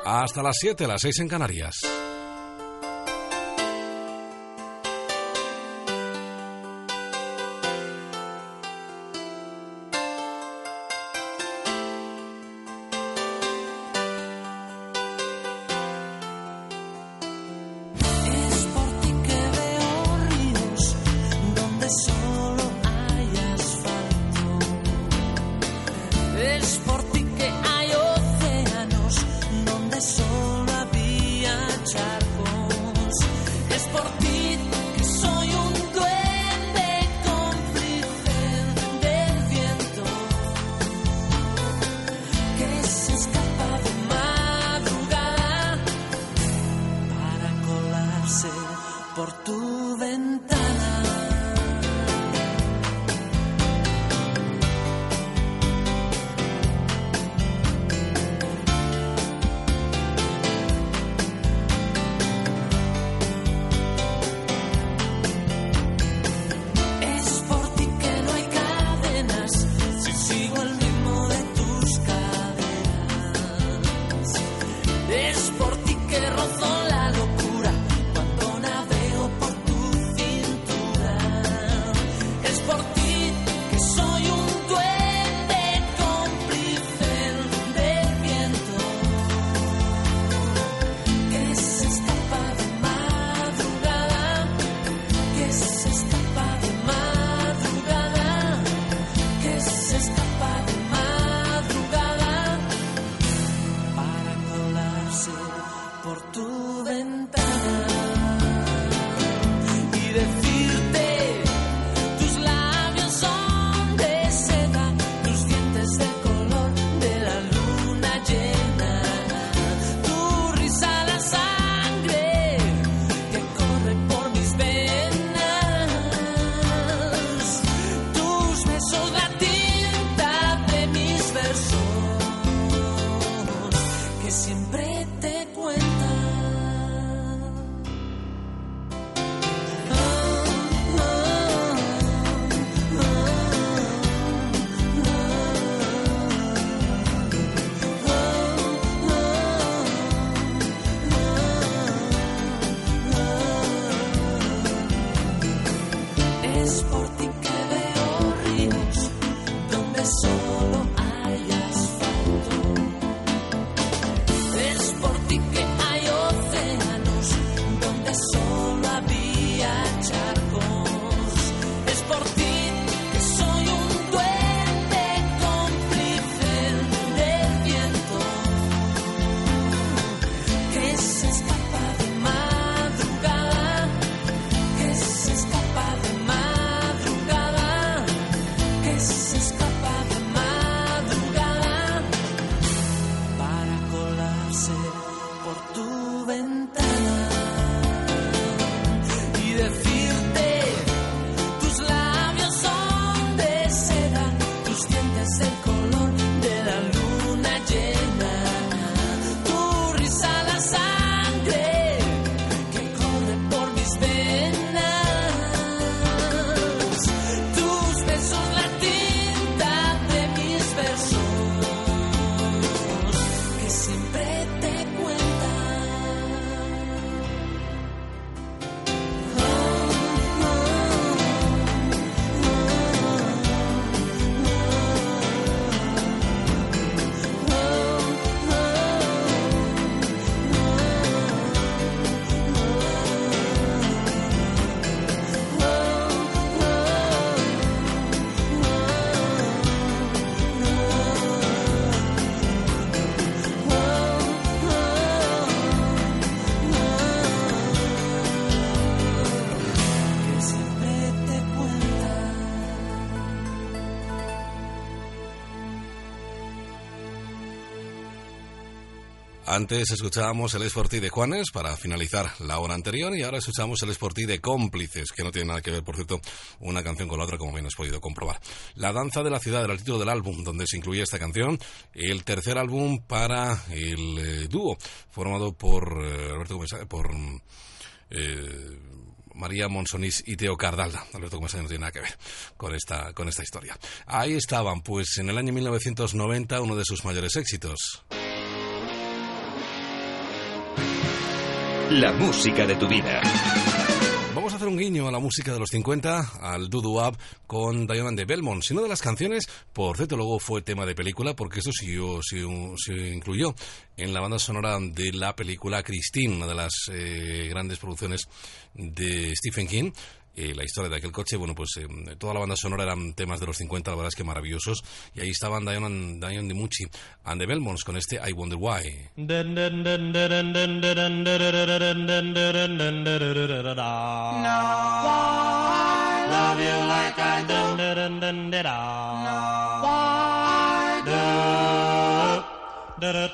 Hasta las 7, las 6 en Canarias. Antes escuchábamos el Sportí de Juanes para finalizar la hora anterior y ahora escuchamos el Sportí de Cómplices, que no tiene nada que ver, por cierto, una canción con la otra, como bien has podido comprobar. La Danza de la Ciudad era el título del álbum donde se incluía esta canción, el tercer álbum para el eh, dúo, formado por eh, Alberto Comesaña, por eh, María Monsonís y Teo Cardalda. Alberto Comesaña no tiene nada que ver con esta, con esta historia. Ahí estaban, pues en el año 1990, uno de sus mayores éxitos. La música de tu vida. Vamos a hacer un guiño a la música de los 50, al doo-wop con Diana de Belmont. Si una de las canciones, por cierto, luego fue tema de película, porque esto se, se incluyó en la banda sonora de la película Christine, una de las eh, grandes producciones de Stephen King. Eh, la historia de aquel coche, bueno, pues eh, toda la banda sonora eran temas de los 50, la verdad es que maravillosos. Y ahí estaban Diane, Diane DiMucci and the Belmonts con este I Wonder Why.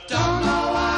Don't know why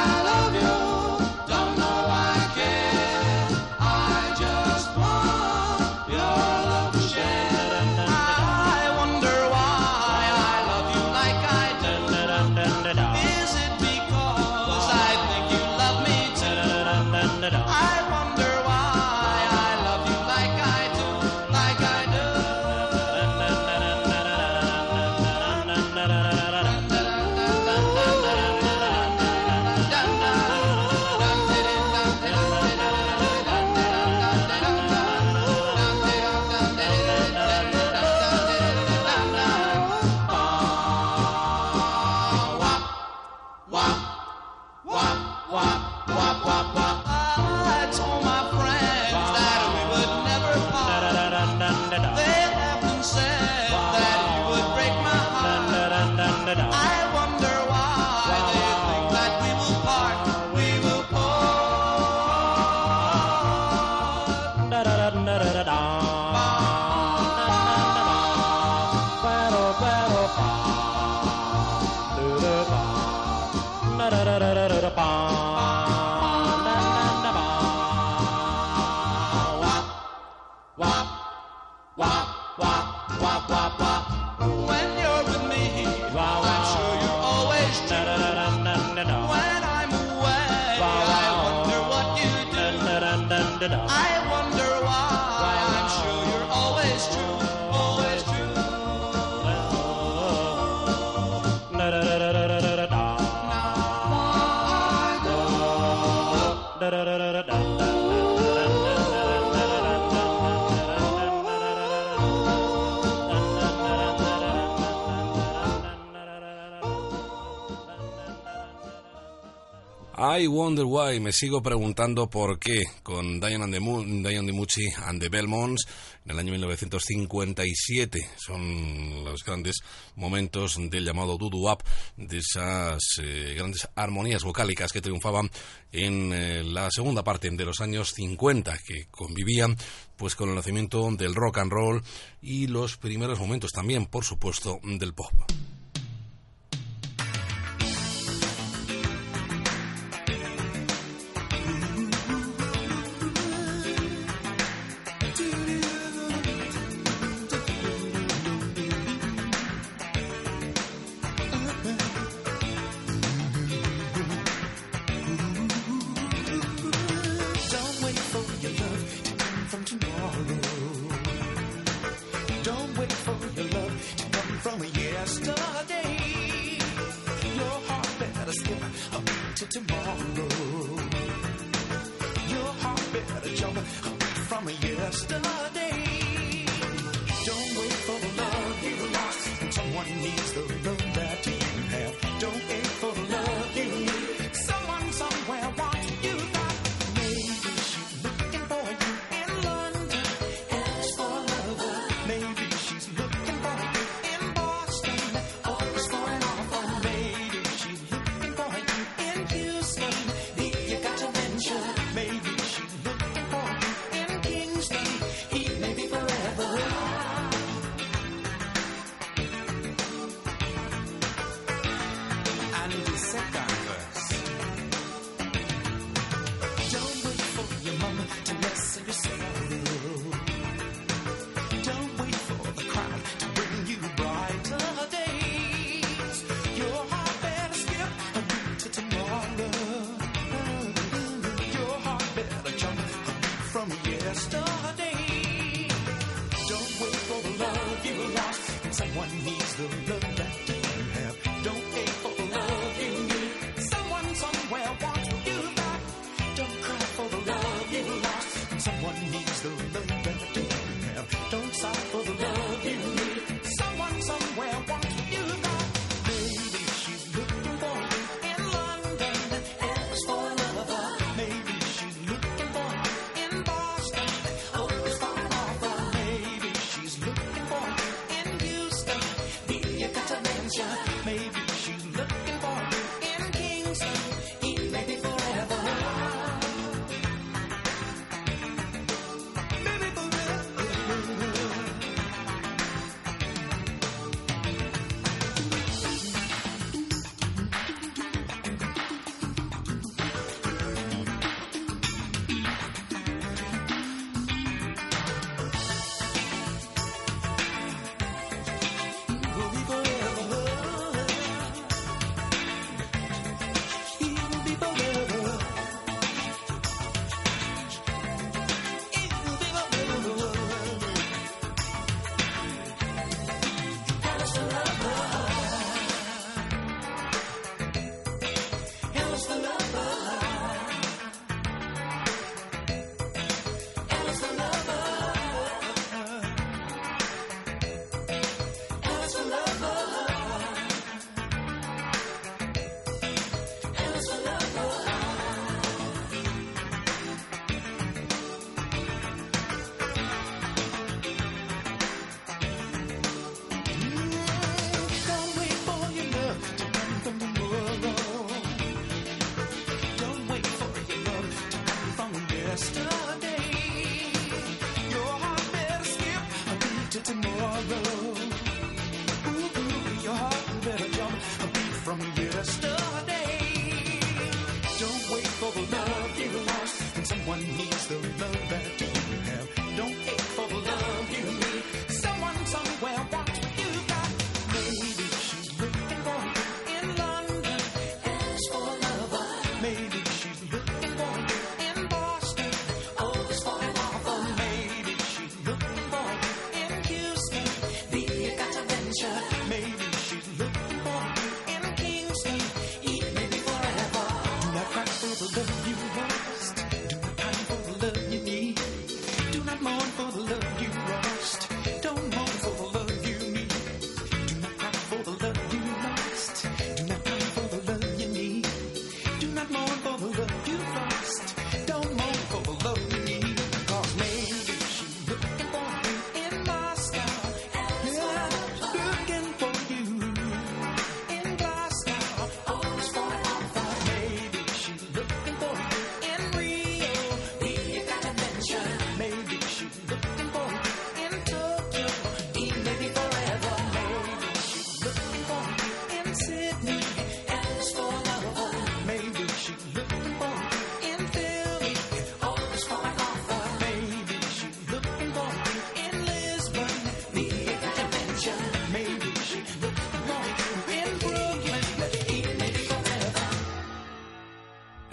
Wonder Why, me sigo preguntando por qué, con Diane, and the Moon, Diane DiMucci and the Belmonts en el año 1957. Son los grandes momentos del llamado Dudu Up, de esas eh, grandes armonías vocálicas que triunfaban en eh, la segunda parte de los años 50, que convivían pues con el nacimiento del rock and roll y los primeros momentos también, por supuesto, del pop.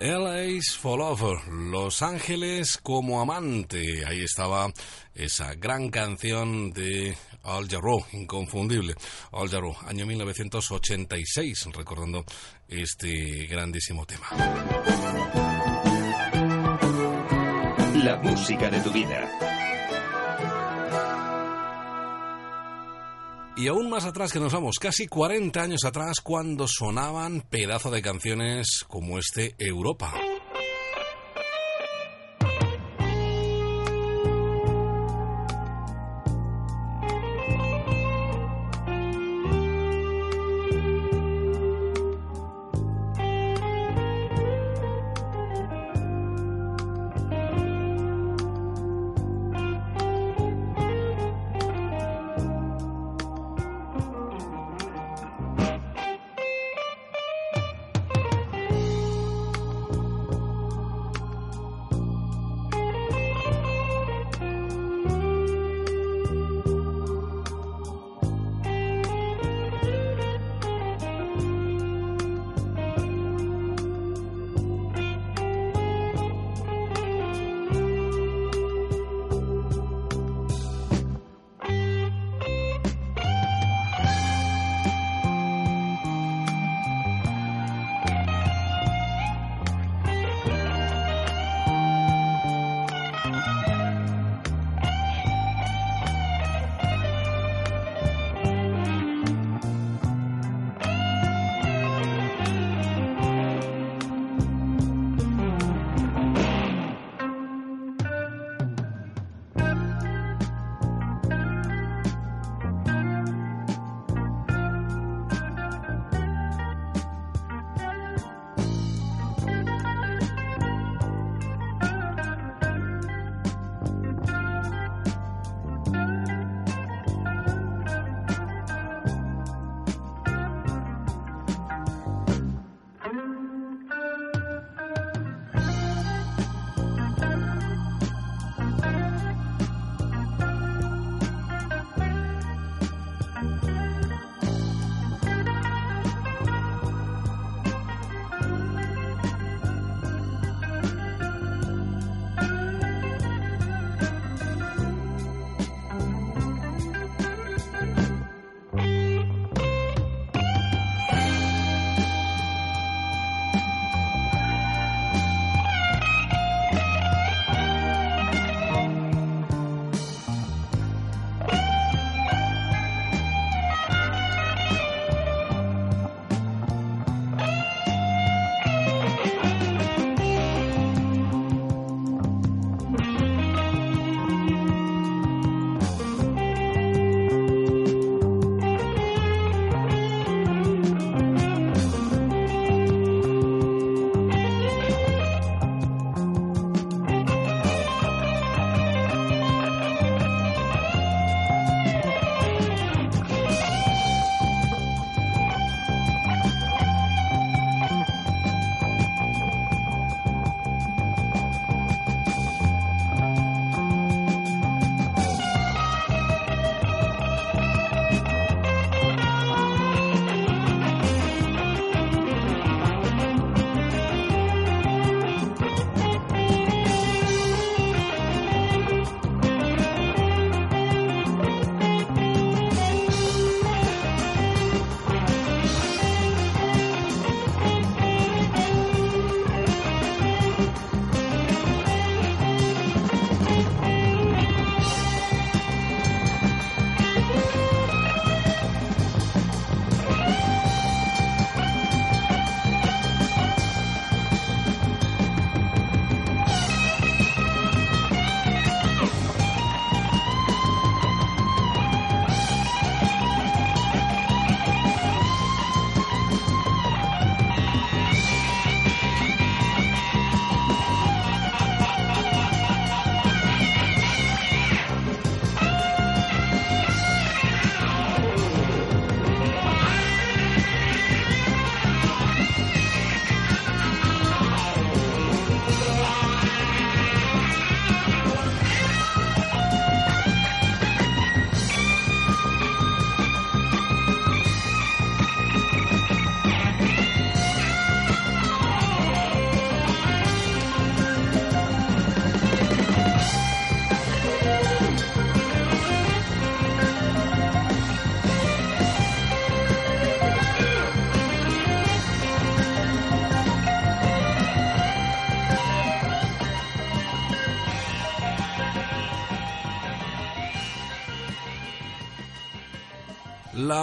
LA's for Lover, Los Ángeles como amante. Ahí estaba esa gran canción de Al Jarreau, inconfundible. Al Jarreau, año 1986, recordando este grandísimo tema. La música de tu vida. Y aún más atrás que nos vamos, casi 40 años atrás, cuando sonaban pedazo de canciones como este Europa.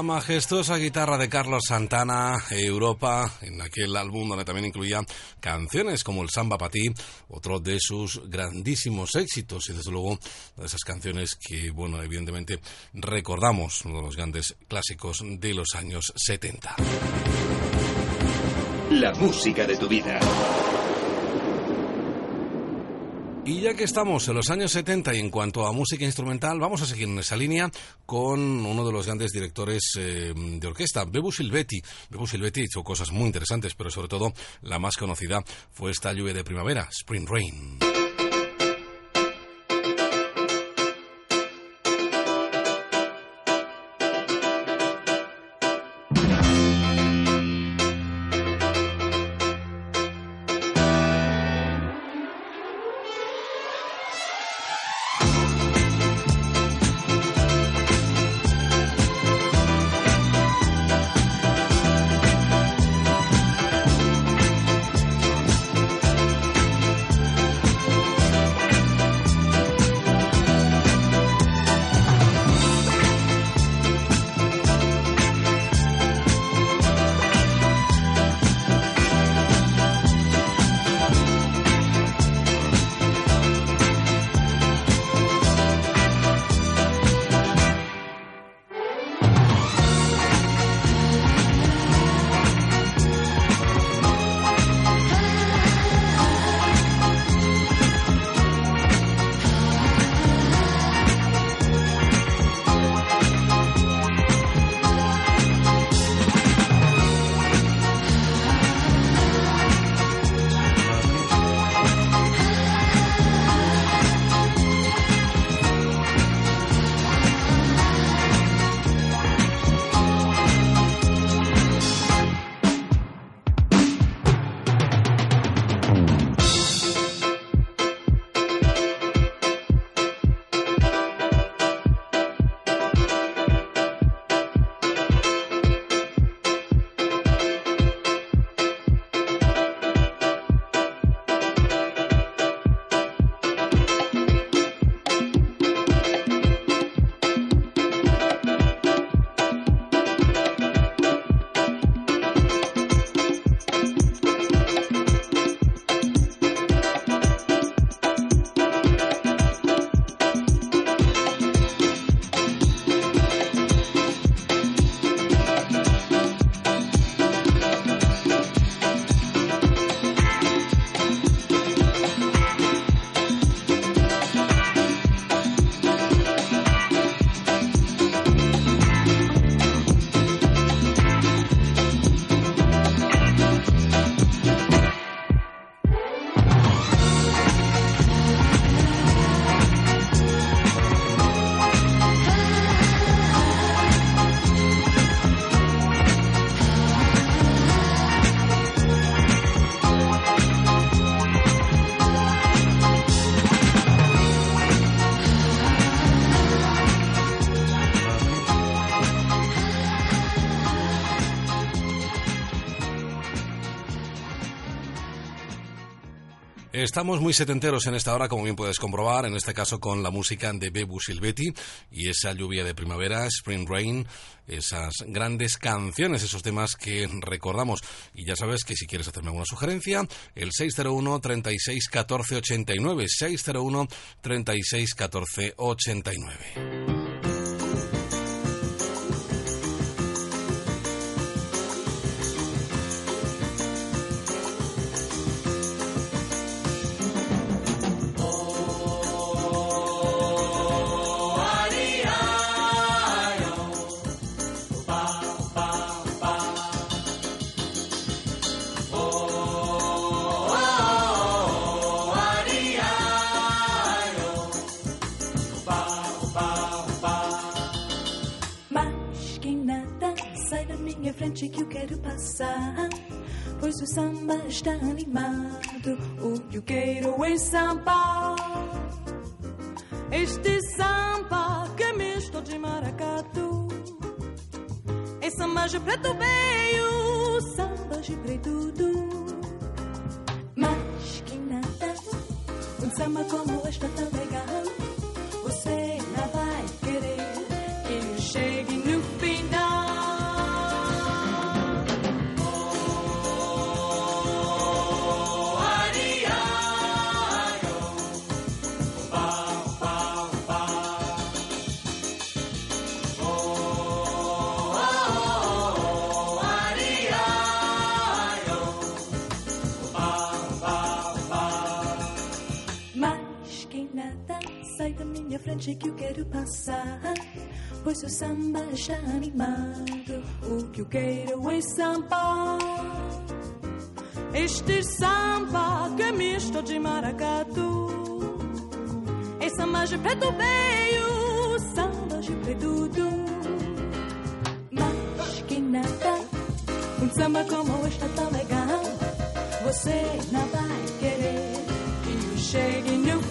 Majestuosa guitarra de Carlos Santana, Europa, en aquel álbum donde también incluía canciones como el Samba para ti, otro de sus grandísimos éxitos y desde luego de esas canciones que, bueno, evidentemente recordamos, uno de los grandes clásicos de los años 70. La música de tu vida. Y ya que estamos en los años 70 y en cuanto a música instrumental, vamos a seguir en esa línea con uno de los grandes directores eh, de orquesta, Bebu Silvetti. Bebu Silvetti hizo cosas muy interesantes, pero sobre todo la más conocida fue esta lluvia de primavera, Spring Rain. Estamos muy setenteros en esta hora, como bien puedes comprobar, en este caso con la música de Bebu Silvetti y esa lluvia de primavera, Spring Rain, esas grandes canciones, esos temas que recordamos. Y ya sabes que si quieres hacerme alguna sugerencia, el 601 36 14 89, 601 36 14 89. Está animado, o que eu quero é samba. Este samba que é misto de maracatu. É samba de preto veio, samba de preto. Mas quem nada, um samba como este é noite que eu quero passar. Pois o samba está animado. O que eu quero é samba. Este samba que é misto de maracatu. É samba de preto veio, samba de preto do. Mas que nada, um samba como este é tão legal. Você não vai querer que eu chegue no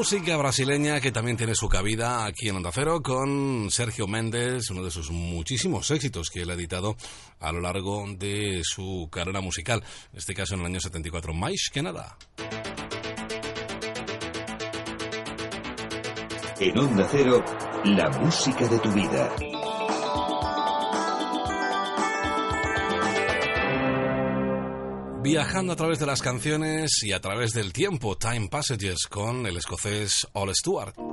Música brasileña que también tiene su cabida aquí en Onda Cero con Sergio Méndez, uno de sus muchísimos éxitos que él ha editado a lo largo de su carrera musical, en este caso en el año 74, más que nada. En Onda Cero, la música de tu vida. Viajando a través de las canciones y a través del tiempo, Time Passages con el escocés All Stewart.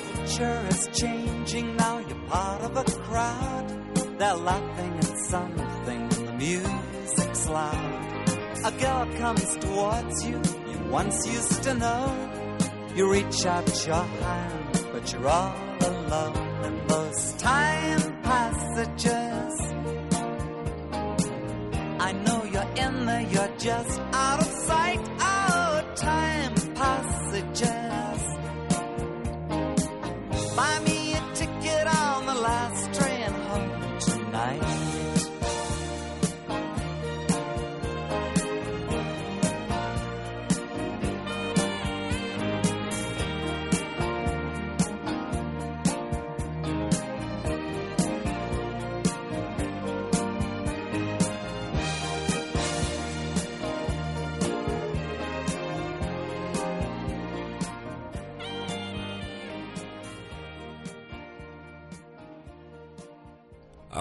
Picture is changing now. You're part of a crowd. They're laughing at something the music's loud. A girl comes towards you, you once used to know. You reach out your hand, but you're all alone in those time passages. I know you're in there, you're just out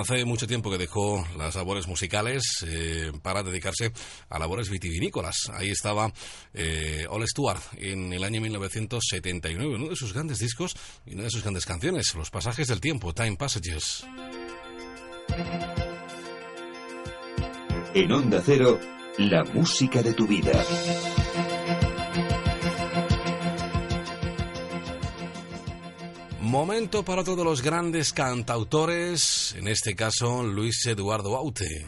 Hace mucho tiempo que dejó las labores musicales eh, para dedicarse a labores vitivinícolas. Ahí estaba eh, Ole Stewart en el año 1979, uno de sus grandes discos y una de sus grandes canciones, Los pasajes del tiempo, Time Passages. En Onda Cero, la música de tu vida. Momento para todos los grandes cantautores, en este caso Luis Eduardo Aute.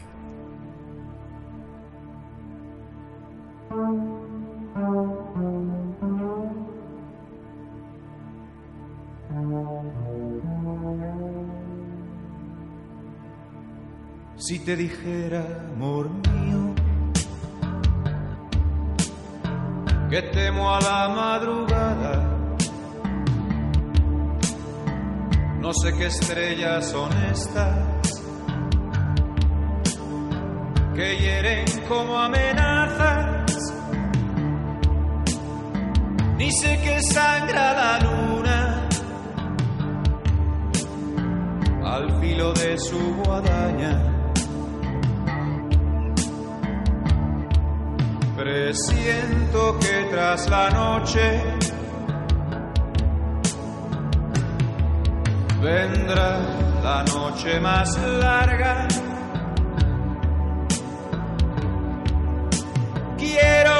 Si te dijera, amor mío, que temo a la madrugada, no sé qué estrellas son estas que hieren como amenazas, ni sé que sangra la luna al filo de su guadaña. Presiento que tras la noche vendrá la noche más larga. Quiero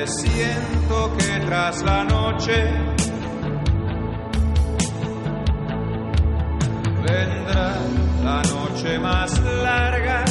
Presiento que tras la noche vendrá la noche más larga.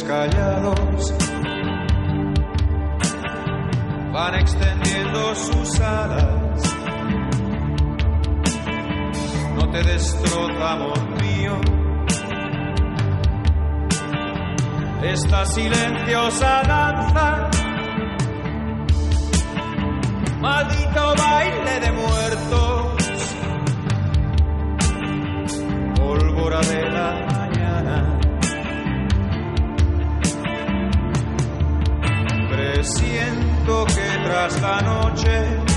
escalera. Que tras la noche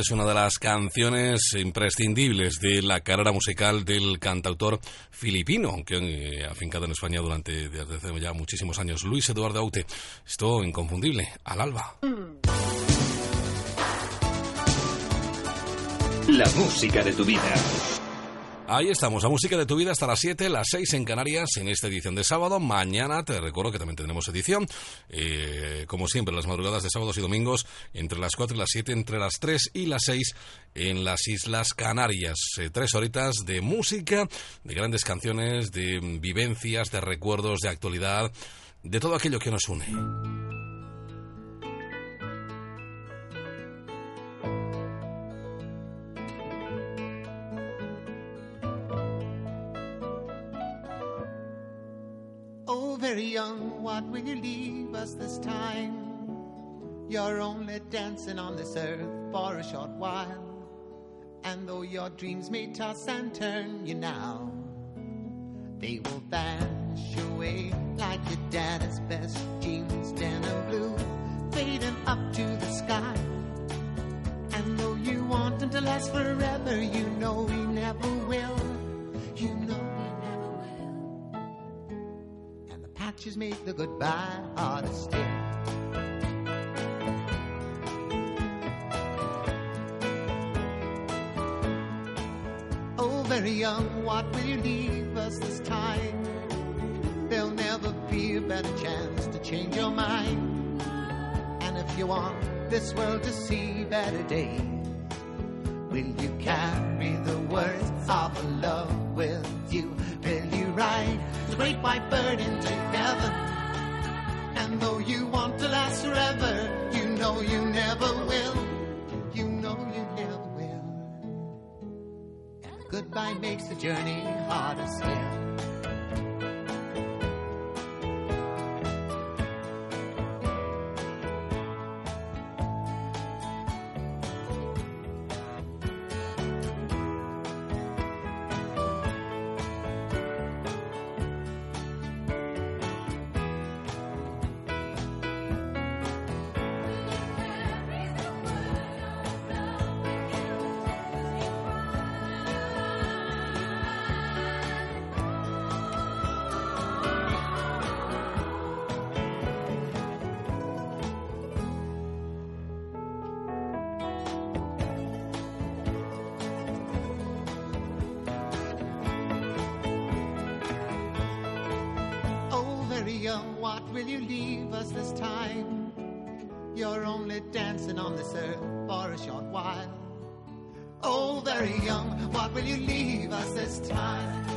Es una de las canciones imprescindibles de la carrera musical del cantautor filipino, aunque eh, afincado en España durante hace ya muchísimos años, Luis Eduardo Aute. Esto inconfundible, al alba. La música de tu vida. Ahí estamos, la música de tu vida hasta las 7, las 6 en Canarias en esta edición de sábado. Mañana te recuerdo que también tendremos edición, eh, como siempre, las madrugadas de sábados y domingos entre las 4 y las 7, entre las 3 y las 6 en las Islas Canarias. Eh, tres horitas de música, de grandes canciones, de vivencias, de recuerdos, de actualidad, de todo aquello que nos une. Oh, very young, what will you leave us this time? You're only dancing on this earth for a short while. And though your dreams may toss and turn you now, they will vanish away like your dad's best jeans, denim blue, fading up to the sky. And though you want them to last forever, you know we never will. You know patches make the goodbye harder still. Oh, very young, what will you leave us this time? There'll never be a better chance to change your mind. And if you want this world to see better days, will you carry the words of a love with you? Will you ride the great white bird into heaven? And though you want to last forever, you know you never will. You know you never will. And goodbye makes the journey harder still. This earth for a short while. Oh, very young, what will you leave us this time?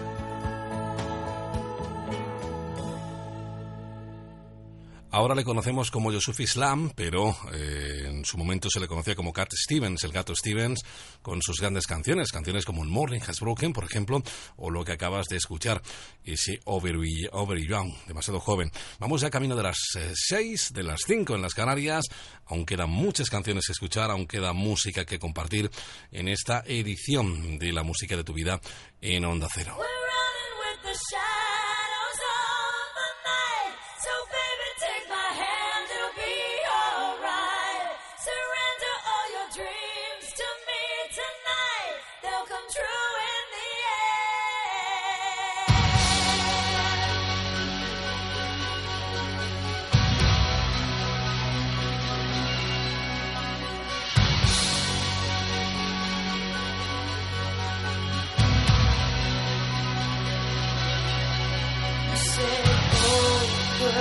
Ahora le conocemos como Yusuf Islam, pero eh, En su momento se le conocía como Cat Stevens, el gato Stevens, con sus grandes canciones, canciones como Morning Has Broken, por ejemplo, o lo que acabas de escuchar, ese Over, Over Young, demasiado joven. Vamos ya camino de las 6, de las 5 en las Canarias, aún quedan muchas canciones que escuchar, aún queda música que compartir en esta edición de la música de tu vida en Onda Cero.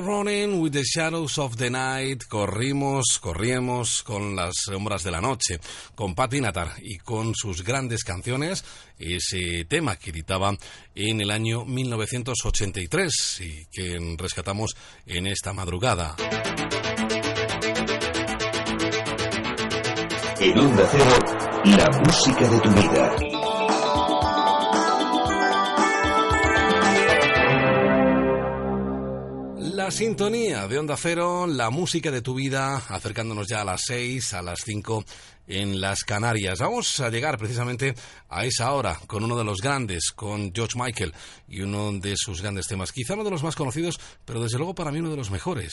running with the shadows of the night. Corrimos, corríamos con las sombras de la noche, con Patti Natar y con sus grandes canciones, ese tema que editaba en el año 1983 y que rescatamos en esta madrugada. En Onda Cero, la música de tu vida. Sintonía de Onda Cero, la música de tu vida, acercándonos ya a las 6, a las 5 en las Canarias. Vamos a llegar precisamente a esa hora con uno de los grandes, con George Michael y uno de sus grandes temas. Quizá uno de los más conocidos, pero desde luego para mí uno de los mejores.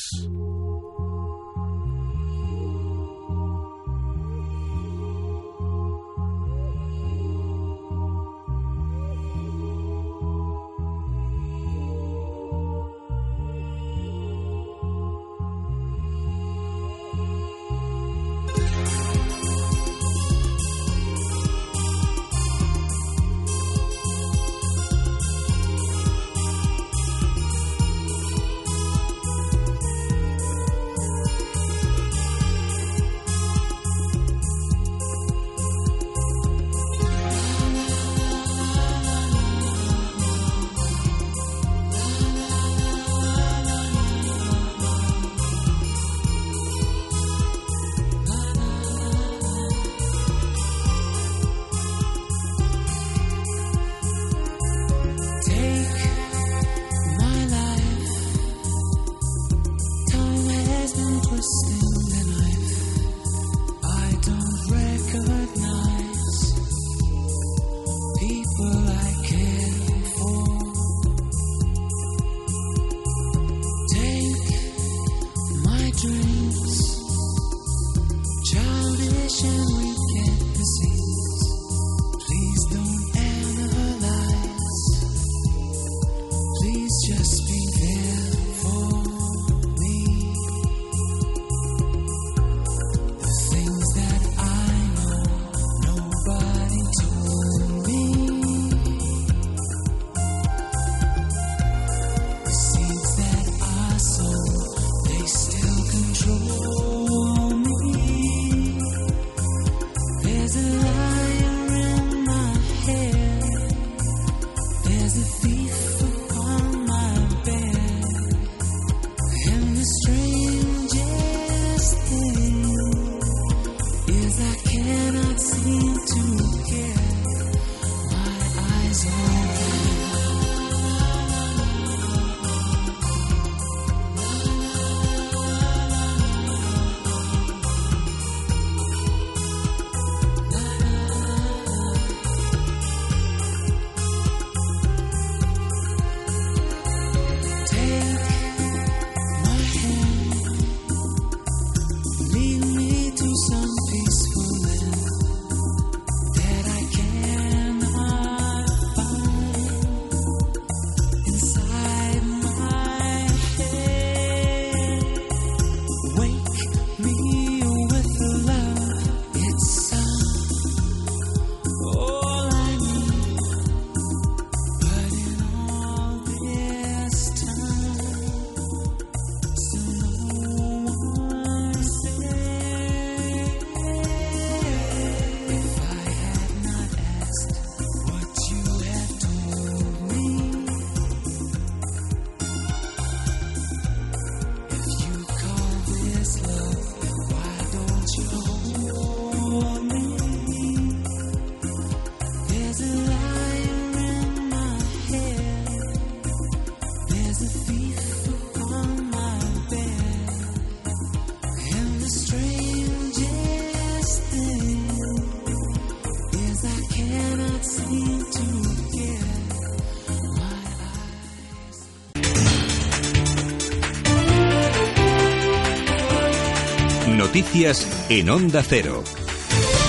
Noticias en Onda Cero.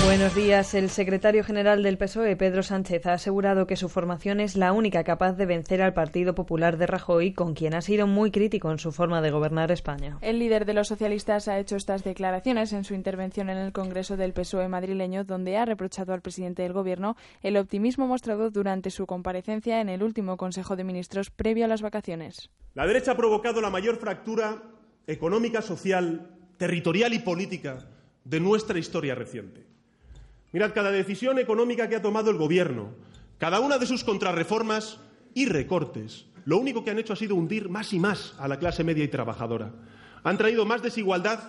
Buenos días. El secretario general del PSOE, Pedro Sánchez, ha asegurado que su formación es la única capaz de vencer al Partido Popular de Rajoy, con quien ha sido muy crítico en su forma de gobernar España. El líder de los socialistas ha hecho estas declaraciones en su intervención en el Congreso del PSOE madrileño, donde ha reprochado al presidente del Gobierno el optimismo mostrado durante su comparecencia en el último Consejo de Ministros previo a las vacaciones. La derecha ha provocado la mayor fractura económica, social, territorial y política de nuestra historia reciente. Mirad, cada decisión económica que ha tomado el Gobierno, cada una de sus contrarreformas y recortes, lo único que han hecho ha sido hundir más y más a la clase media y trabajadora. Han traído más desigualdad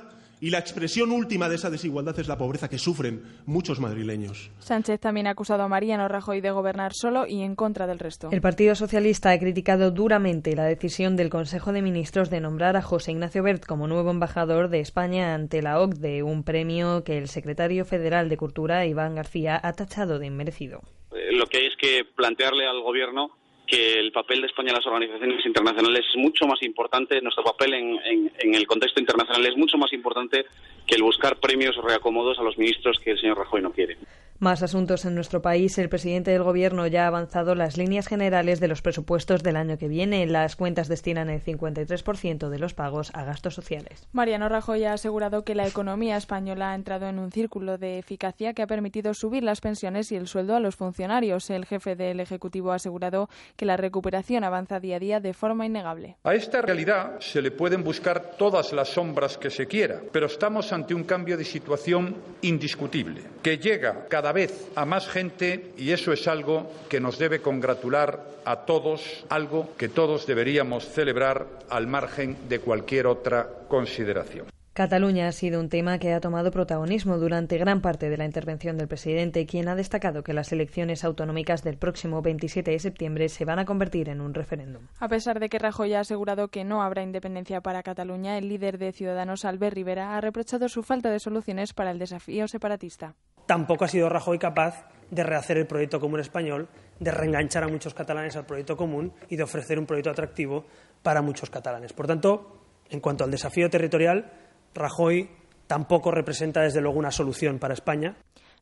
y la expresión última de esa desigualdad es la pobreza que sufren muchos madrileños. Sánchez también ha acusado a Mariano Rajoy de gobernar solo y en contra del resto. El Partido Socialista ha criticado duramente la decisión del Consejo de Ministros de nombrar a José Ignacio Bert como nuevo embajador de España ante la OCDE, un premio que el secretario federal de Cultura, Iván García, ha tachado de inmerecido. Eh, Lo que hay es que plantearle al Gobierno que el papel de España en las organizaciones internacionales es mucho más importante, nuestro papel en, en- en el contexto internacional es mucho más importante que el buscar premios o reacomodos a los ministros que el señor Rajoy no quiere. Más asuntos en nuestro país. El presidente del Gobierno ya ha avanzado las líneas generales de los presupuestos del año que viene. Las cuentas destinan el 53% de los pagos a gastos sociales. Mariano Rajoy ha asegurado que la economía española ha entrado en un círculo de eficacia que ha permitido subir las pensiones y el sueldo a los funcionarios. El jefe del Ejecutivo ha asegurado que la recuperación avanza día a día de forma innegable. A esta realidad se le pueden buscar todas las sombras que se quiera, pero estamos ante un cambio de situación indiscutible, que llega cada vez a más gente y eso es algo que nos debe congratular a todos, algo que todos deberíamos celebrar al margen de cualquier otra consideración. Cataluña ha sido un tema que ha tomado protagonismo durante gran parte de la intervención del presidente, quien ha destacado que las elecciones autonómicas del próximo 27 de septiembre se van a convertir en un referéndum. A pesar de que Rajoy ha asegurado que no habrá independencia para Cataluña, el líder de Ciudadanos, Albert Rivera, ha reprochado su falta de soluciones para el desafío separatista. Tampoco ha sido Rajoy capaz de rehacer el proyecto común español, de reenganchar a muchos catalanes al proyecto común y de ofrecer un proyecto atractivo para muchos catalanes. Por tanto, en cuanto al desafío territorial, Rajoy tampoco representa, desde luego, una solución para España.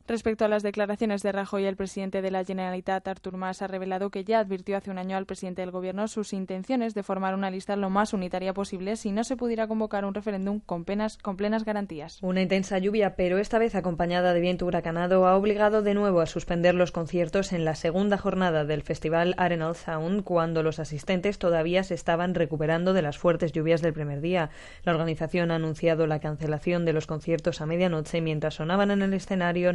Respecto a las declaraciones de Rajoy, el presidente de la Generalitat, Artur Mas, ha revelado que ya advirtió hace un año al presidente del Gobierno sus intenciones de formar una lista lo más unitaria posible si no se pudiera convocar un referéndum con, penas, con plenas garantías. Una intensa lluvia, pero esta vez acompañada de viento huracanado, ha obligado de nuevo a suspender los conciertos en la segunda jornada del festival Arenal Sound, cuando los asistentes todavía se estaban recuperando de las fuertes lluvias del primer día. La organización ha anunciado la cancelación de los conciertos a medianoche mientras sonaban en el escenario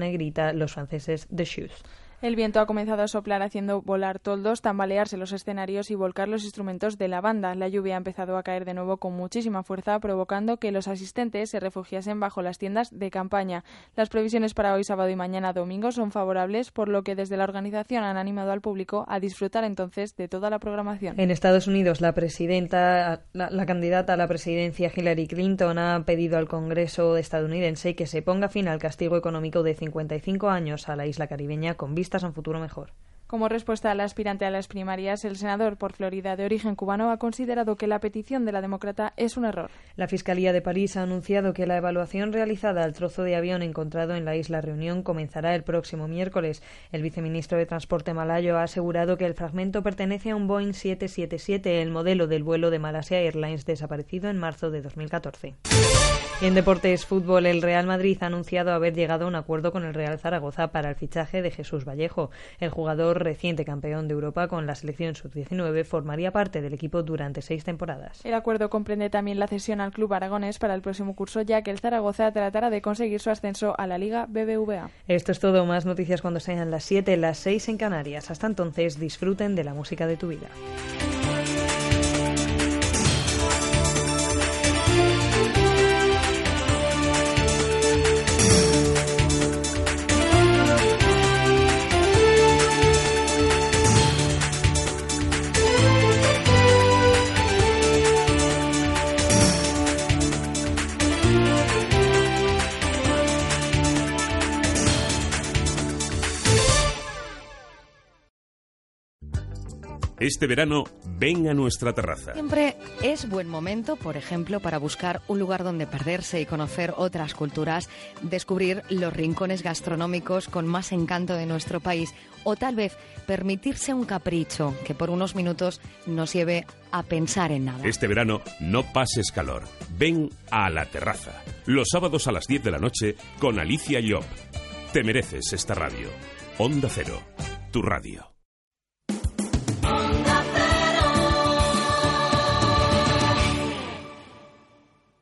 los franceses The Shoes. El viento ha comenzado a soplar haciendo volar toldos, tambalearse los escenarios y volcar los instrumentos de la banda. La lluvia ha empezado a caer de nuevo con muchísima fuerza, provocando que los asistentes se refugiasen bajo las tiendas de campaña. Las previsiones para hoy sábado y mañana domingo son favorables, por lo que desde la organización han animado al público a disfrutar entonces de toda la programación. En Estados Unidos, la presidenta, la, candidata a la presidencia Hillary Clinton ha pedido al Congreso estadounidense que se ponga fin al castigo económico de 55 años a la isla caribeña con vistas a un futuro mejor. Como respuesta al aspirante a las primarias, el senador por Florida de origen cubano ha considerado que la petición de la demócrata es un error. La Fiscalía de París ha anunciado que la evaluación realizada al trozo de avión encontrado en la isla Reunión comenzará el próximo miércoles. El viceministro de Transporte malayo ha asegurado que el fragmento pertenece a un Boeing 777, el modelo del vuelo de Malasia Airlines desaparecido en marzo de 2014. En deportes fútbol, el Real Madrid ha anunciado haber llegado a un acuerdo con el Real Zaragoza para el fichaje de Jesús Vallejo. El jugador reciente campeón de Europa con la selección sub-19 formaría parte del equipo durante seis temporadas. El acuerdo comprende también la cesión al club aragonés para el próximo curso, ya que el Zaragoza tratará de conseguir su ascenso a la Liga BBVA. Esto es todo. Más noticias cuando sean las 7, las 6 en Canarias. Hasta entonces, disfruten de la música de tu vida. Este verano, ven a nuestra terraza. Siempre es buen momento, por ejemplo, para buscar un lugar donde perderse y conocer otras culturas, descubrir los rincones gastronómicos con más encanto de nuestro país o tal vez permitirse un capricho que por unos minutos nos lleve a pensar en nada. Este verano, no pases calor. Ven a la terraza. Los sábados a las 10 de la noche con Alicia Llop. Te mereces esta radio. Onda Cero, tu radio.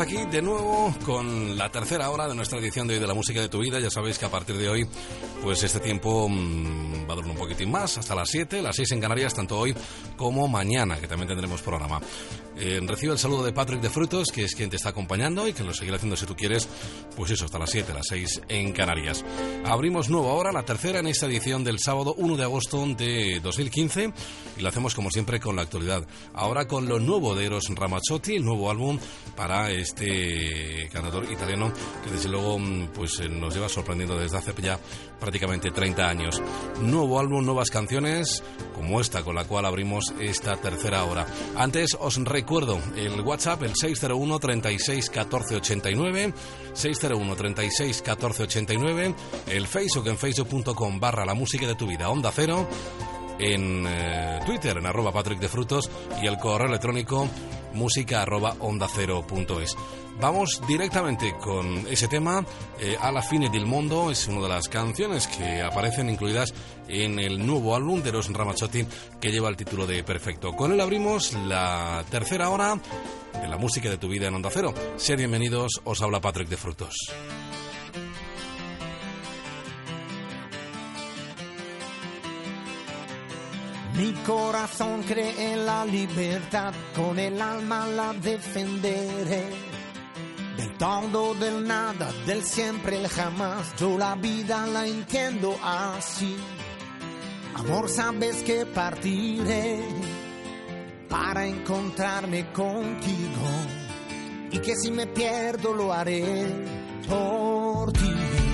Aquí de nuevo con la tercera hora de nuestra edición de hoy de la música de tu vida. Ya sabéis que a partir de hoy, pues este tiempo mm, va a durar un poquitín más, hasta las 7, las 6 en Canarias, tanto hoy como mañana, que también tendremos programa. Eh, recibe el saludo de Patrick de Frutos, que es quien te está acompañando y que lo seguirá haciendo si tú quieres, pues eso, hasta las 7, las 6 en Canarias. Abrimos nueva hora, la tercera en esta edición del sábado 1 de agosto de 2015 y lo hacemos como siempre con la actualidad. Ahora con lo nuevo de Eros Ramazzotti, el nuevo álbum para este cantador italiano que desde luego mm, pues eh, nos lleva sorprendiendo desde hace ya prácticamente 30 años. Nuevo álbum, nuevas canciones como esta con la cual abrimos esta tercera hora. Antes os recuerdo el WhatsApp, el 601 36 14 89, 601 36 14 89, el Facebook en facebook.com barra la música de tu vida, onda cero, en eh, Twitter en arroba Patrick de Frutos y el correo electrónico música arroba onda cero punto es. Vamos directamente con ese tema, eh, A la fine del mundo, es una de las canciones que aparecen incluidas en el nuevo álbum de Eros Ramazzotti que lleva el título de Perfecto. Con él abrimos la tercera hora de la música de tu vida en Onda Cero. Sean bienvenidos, os habla Patrick de Frutos. Mi corazón cree en la libertad, con el alma la defenderé. Del todo, del nada, del siempre, el jamás, yo la vida la entiendo así. Amor, sabes que partiré para encontrarme contigo y que si me pierdo lo haré por ti.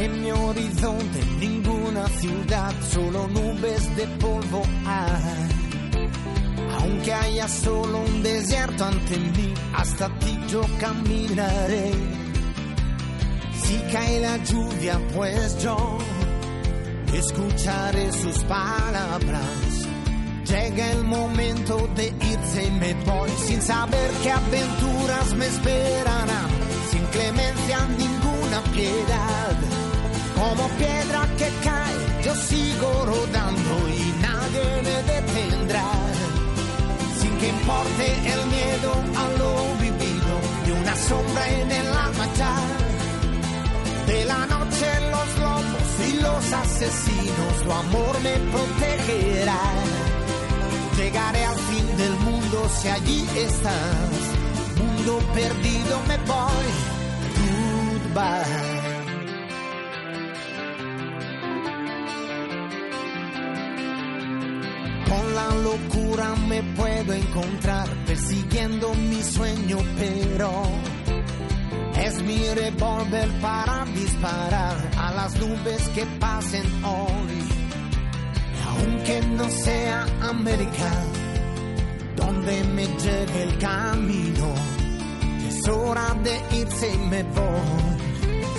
En mi horizonte ninguna ciudad, solo nubes de polvo hay. Aunque haya solo un desierto ante mí, hasta ti yo caminaré. Si cae la lluvia, pues yo escucharé sus palabras. Llega el momento de irse y me voy sin saber qué aventuras me esperarán, sin clemencia ninguna piedad. Como piedra que cae, yo sigo rodando y nadie me detendrá. Sin que importe el miedo a lo vivido y una sombra en el alma ya. De la noche los lobos y los asesinos, tu amor me protegerá. Llegaré al fin del mundo si allí estás. Mundo perdido me voy. Goodbye. Con la locura me puedo encontrar persiguiendo mi sueño, pero es mi revólver para disparar a las nubes que pasen hoy. Aunque no sea América, donde me lleve el camino, es hora de irse y me voy.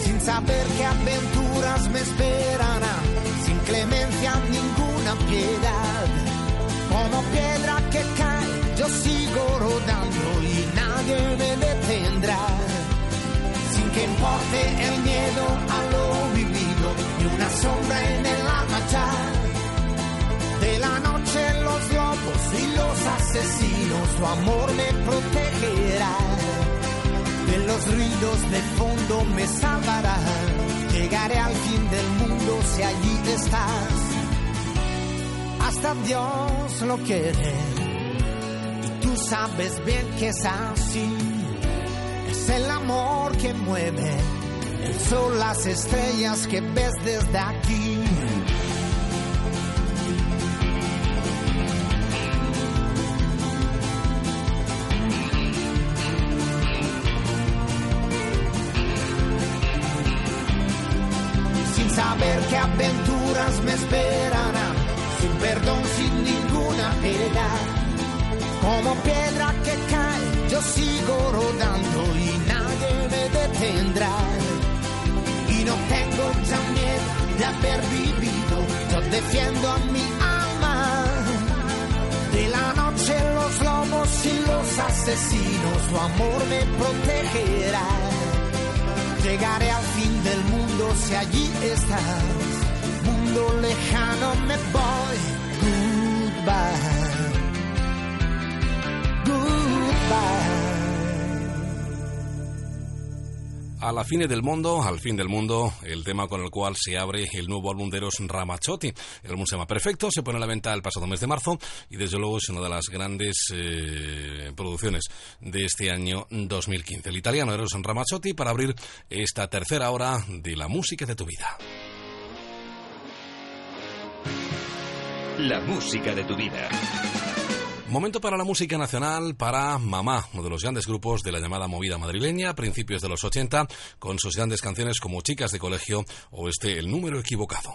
Sin saber qué aventuras me esperarán, sin clemencia ninguna piedad. Piedra que cae, yo sigo rodando y nadie me detendrá. Sin que importe el miedo a lo vivido y una sombra en el alma. De la noche los lobos y los asesinos, tu amor me protegerá. De los ruidos de fondo me salvará. Llegaré al fin del mundo si allí estás hasta Dios lo quiere. Y tú sabes bien que es así. Es el amor que mueve el sol, las estrellas que ves desde aquí. Los asesinos, tu amor me protegerá. Llegaré al fin del mundo si allí estás mundo lejano me voy. Goodbye. Goodbye. A la fine del mundo, al fin del mundo, el tema con el cual se abre el nuevo álbum de Eros Ramazzotti. El álbum se llama Perfecto, se pone a la venta el pasado mes de marzo y desde luego es una de las grandes eh, producciones de este año 2015. El italiano Eros Ramazzotti para abrir esta tercera hora de la música de tu vida. La música de tu vida. Momento para la música nacional, para Mamá, uno de los grandes grupos de la llamada movida madrileña, a principios de los 80, con sus grandes canciones como Chicas de Colegio o este El número equivocado.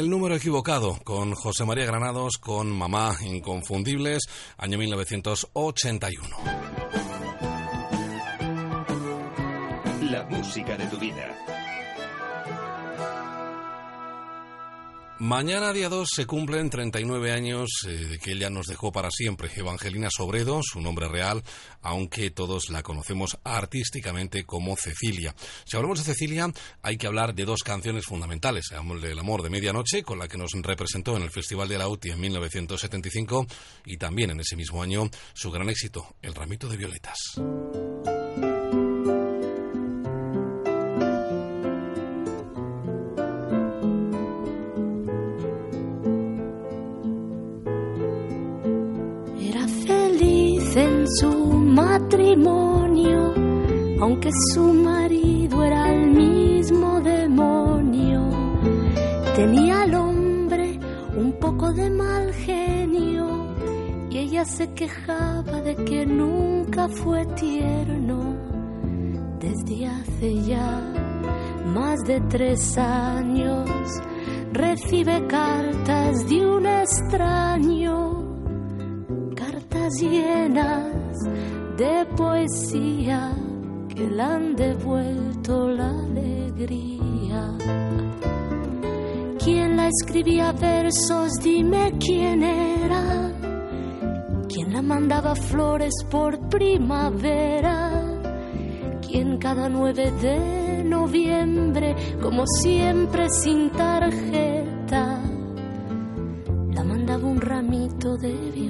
El número equivocado con José María Granados con Mamá Inconfundibles, año 1981. La música de tu vida. Mañana, día 2, se cumplen 39 años eh, de que ella nos dejó para siempre. Evangelina Sobredo, su nombre real, aunque todos la conocemos artísticamente como Cecilia. Si hablamos de Cecilia, hay que hablar de dos canciones fundamentales. Del Amor de Medianoche, con la que nos representó en el Festival de la UTI en 1975, y también en ese mismo año su gran éxito, El Ramito de Violetas. Su matrimonio, aunque su marido era el mismo demonio. Tenía al hombre un poco de mal genio y ella se quejaba de que nunca fue tierno. Desde hace ya más de tres años recibe cartas de un extraño cartas llenas de poesía que le han devuelto la alegría. ¿Quién la escribía versos? Dime quién era. ¿Quién la mandaba flores por primavera? ¿Quién cada 9 de noviembre, como siempre sin tarjeta, la mandaba un ramito de violetas?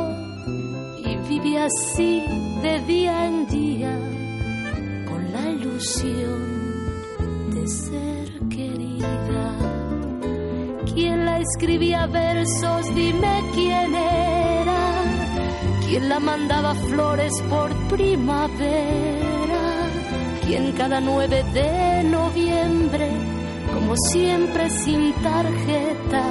vive así de día en día con la ilusión de ser querida. ¿Quién la escribía versos? Dime quién era. ¿Quién la mandaba flores por primavera? ¿Quién cada 9 de noviembre, como siempre sin tarjeta,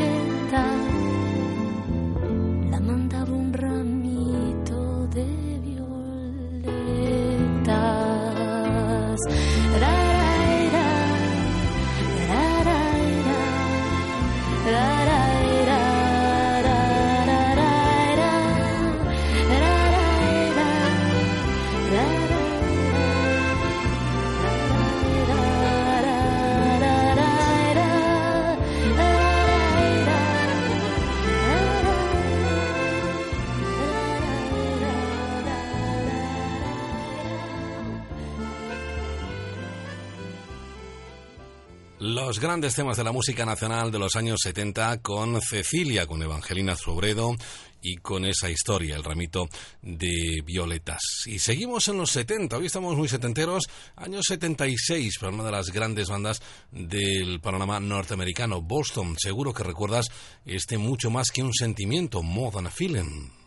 Los grandes temas de la música nacional de los años 70 con Cecilia, con Evangelina Sobredo y con esa historia, el ramito de violetas. Y seguimos en los 70, hoy estamos muy setenteros, años 76, para una de las grandes bandas del panorama norteamericano, Boston. Seguro que recuerdas este mucho más que un sentimiento, More Than a Feeling.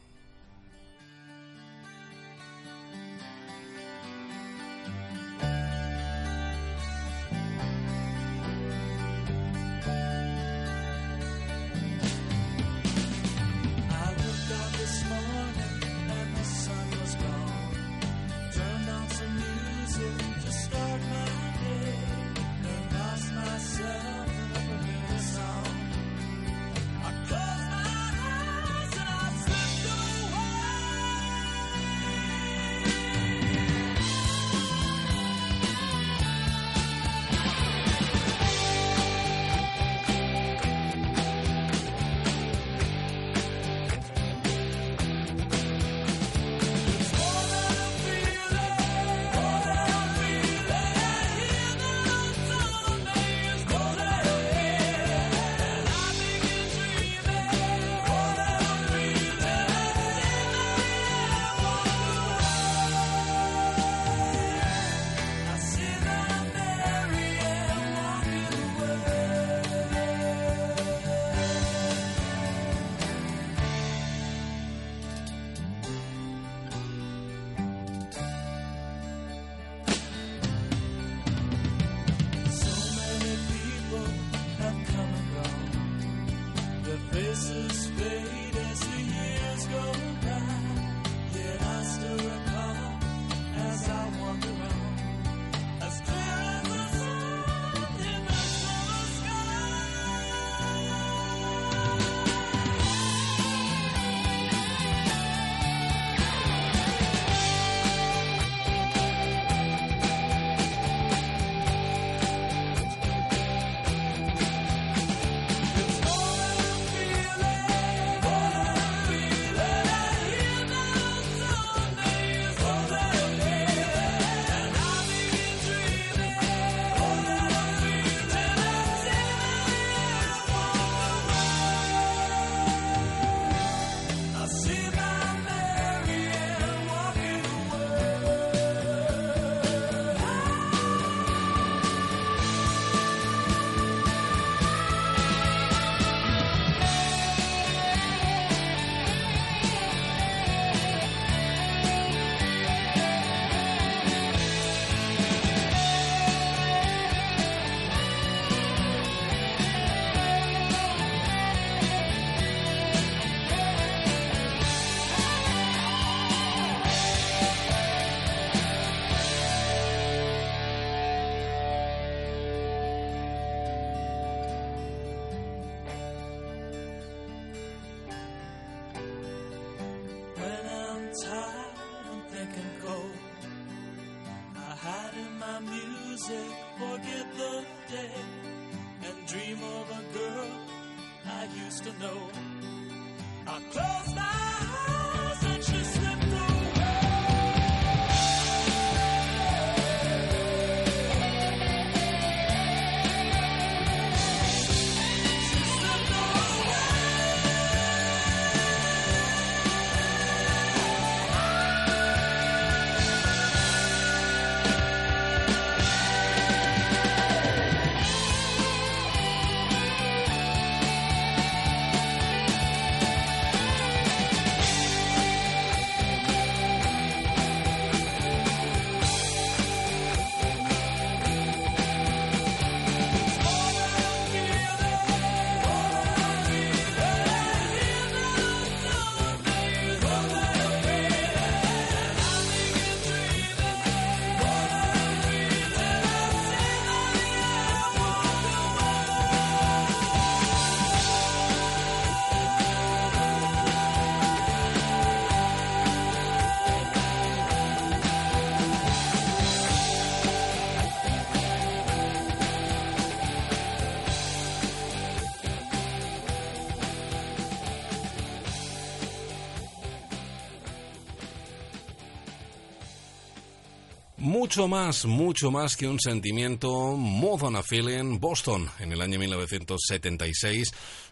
Mucho más, mucho más que un sentimiento, More Than a Feeling, Boston, en el año 1976,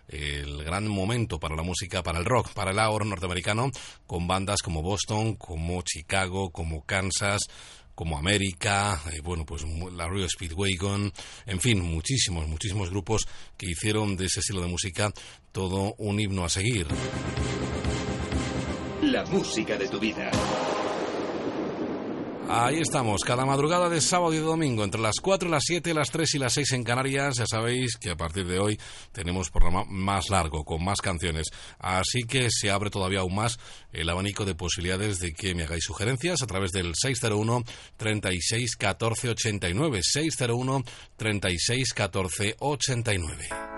el gran momento para la música, para el rock, para el ahorro norteamericano, con bandas como Boston, como Chicago, como Kansas, como América, eh, bueno, pues la Royal Speedwagon, en fin, muchísimos, muchísimos grupos que hicieron de ese estilo de música todo un himno a seguir. La música de tu vida. Ahí estamos, cada madrugada de sábado y de domingo, entre las 4, las 7, las 3 y las 6 en Canarias. Ya sabéis que a partir de hoy tenemos programa más largo, con más canciones. Así que se abre todavía aún más el abanico de posibilidades de que me hagáis sugerencias a través del 601 36 14 89. 601 36 14 89.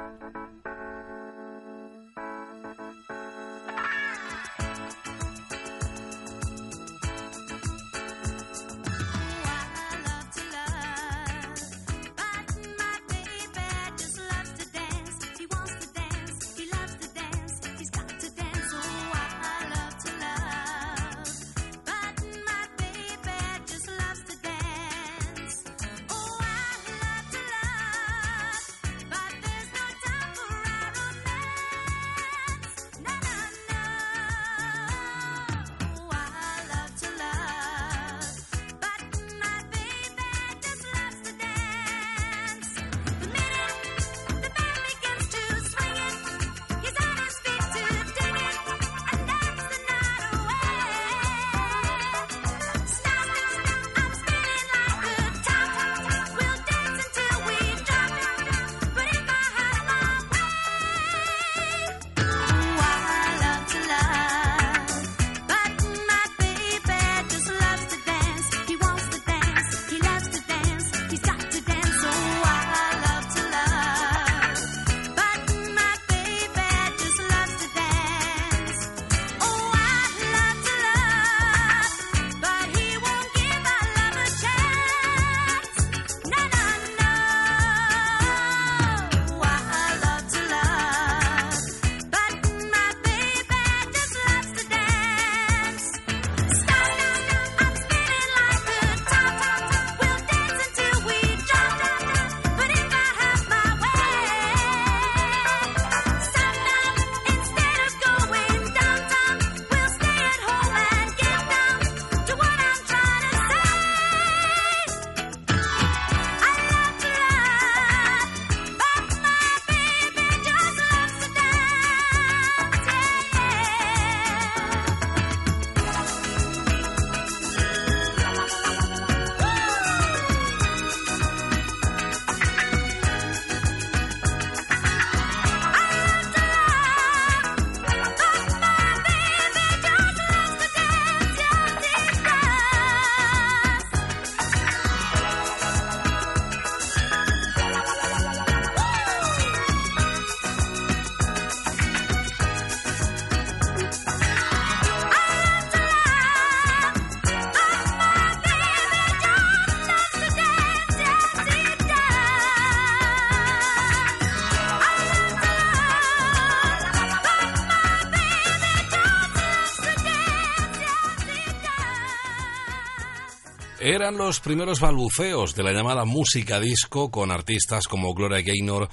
Eran los primeros balbuceos de la llamada música disco con artistas como Gloria Gaynor,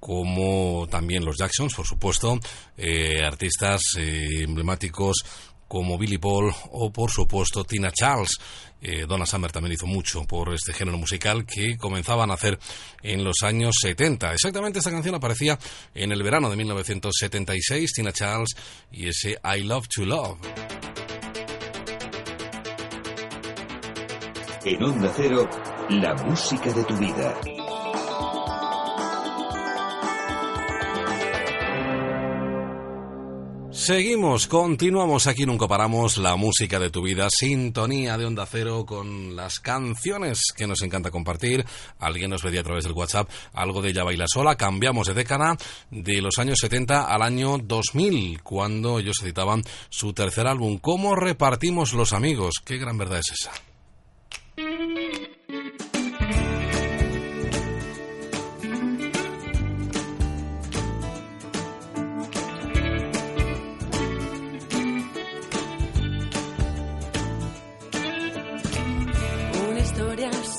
como también los Jacksons, por supuesto, eh, artistas eh, emblemáticos como Billy Paul o por supuesto Tina Charles. Eh, Donna Summer también hizo mucho por este género musical que comenzaban a hacer en los años 70. Exactamente esta canción aparecía en el verano de 1976, Tina Charles y ese I Love to Love. En Onda Cero, la música de tu vida. Seguimos, continuamos aquí, nunca paramos la música de tu vida, sintonía de Onda Cero con las canciones que nos encanta compartir. Alguien nos pedía a través del WhatsApp algo de Ella Baila Sola. Cambiamos de década de los años 70 al año 2000, cuando ellos editaban su tercer álbum. ¿Cómo repartimos los amigos? Qué gran verdad es esa.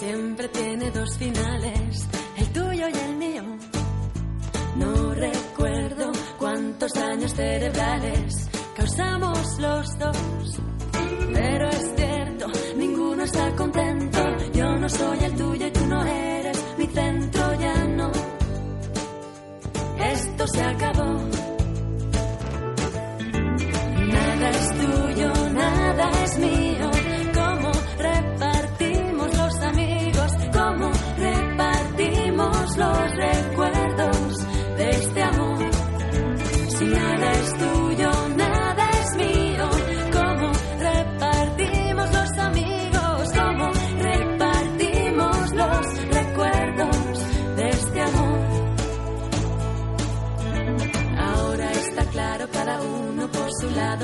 Siempre tiene dos finales, el tuyo y el mío. No recuerdo cuántos daños cerebrales causamos los dos, pero es está contento. Yo no soy el tuyo y tú no eres mi centro, ya no. Esto se acabó. Nada es tuyo, nada es mío. ¿Cómo repartimos los amigos? ¿Cómo repartimos los recuerdos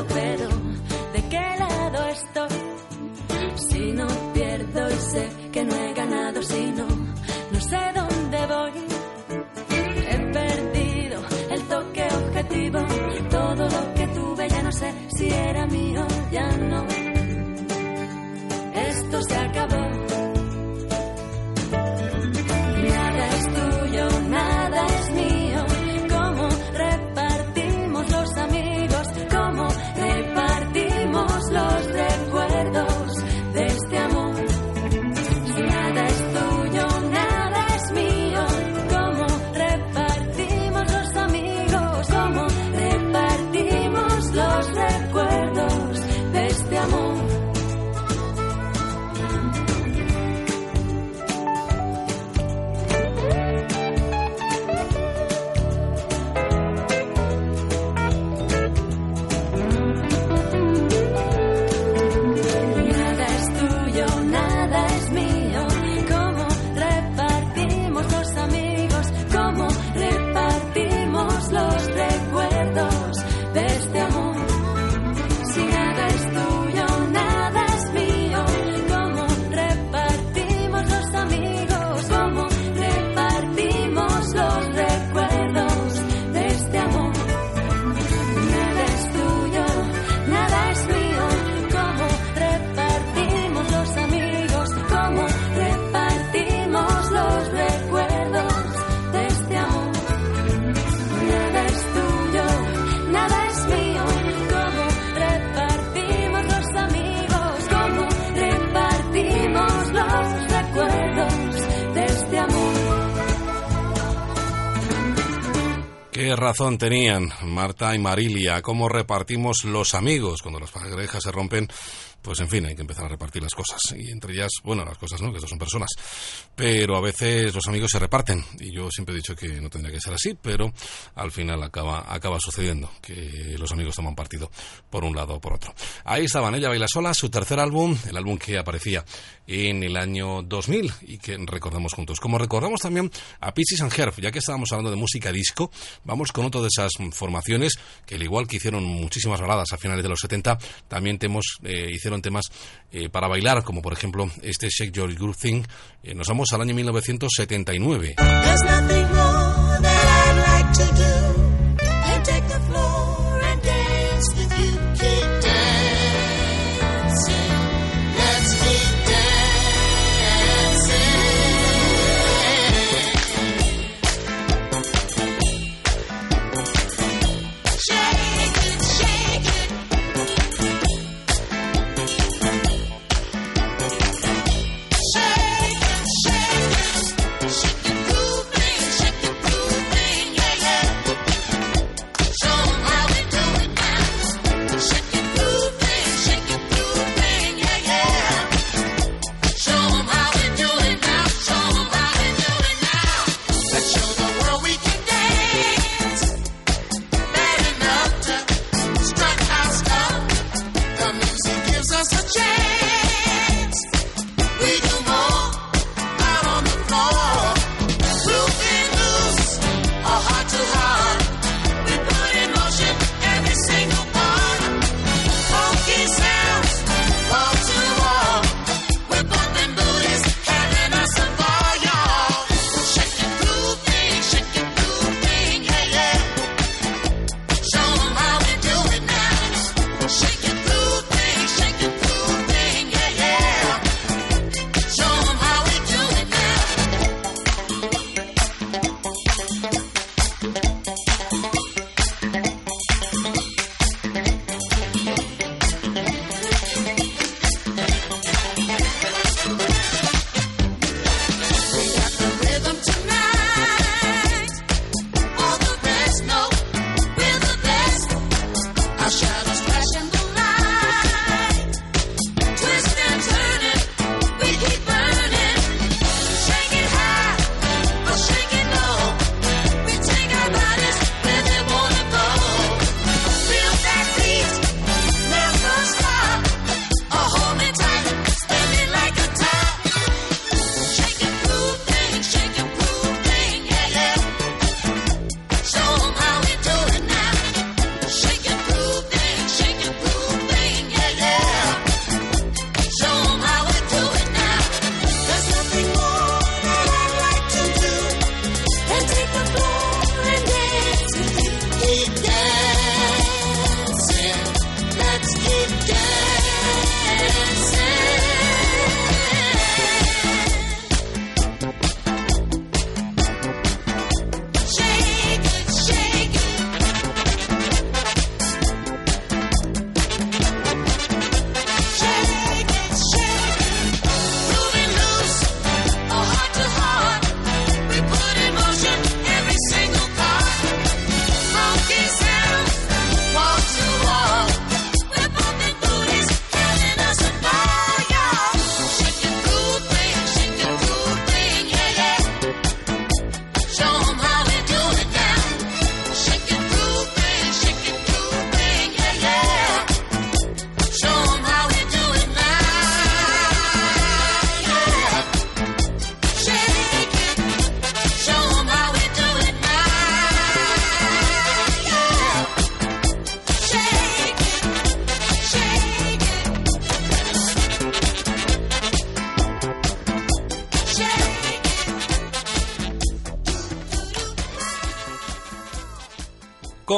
pero ¿de qué lado estoy? Si no pierdo y sé que no he ganado, si no, no sé dónde voy. He perdido el toque objetivo, todo lo que tuve ya no sé si era mío, ya no. Esto se acabó. Qué razón tenían Marta y Marilia, cómo repartimos los amigos cuando las parejas se rompen. Pues en fin, hay que empezar a repartir las cosas. Y entre ellas, bueno, las cosas no, que son personas. Pero a veces los amigos se reparten. Y yo siempre he dicho que no tendría que ser así, pero al final acaba, acaba sucediendo que los amigos toman partido por un lado o por otro. Ahí estaban, ella baila sola, su tercer álbum, el álbum que aparecía en el año 2000 y que recordamos juntos. Como recordamos también a Pixies and Herb, ya que estábamos hablando de música disco, vamos con otra de esas formaciones que al igual que hicieron muchísimas baladas a finales de los 70, también temos, eh, hicieron temas eh, para bailar, como por ejemplo este Shake Your Groove Thing. Eh, nos vamos al año 1979.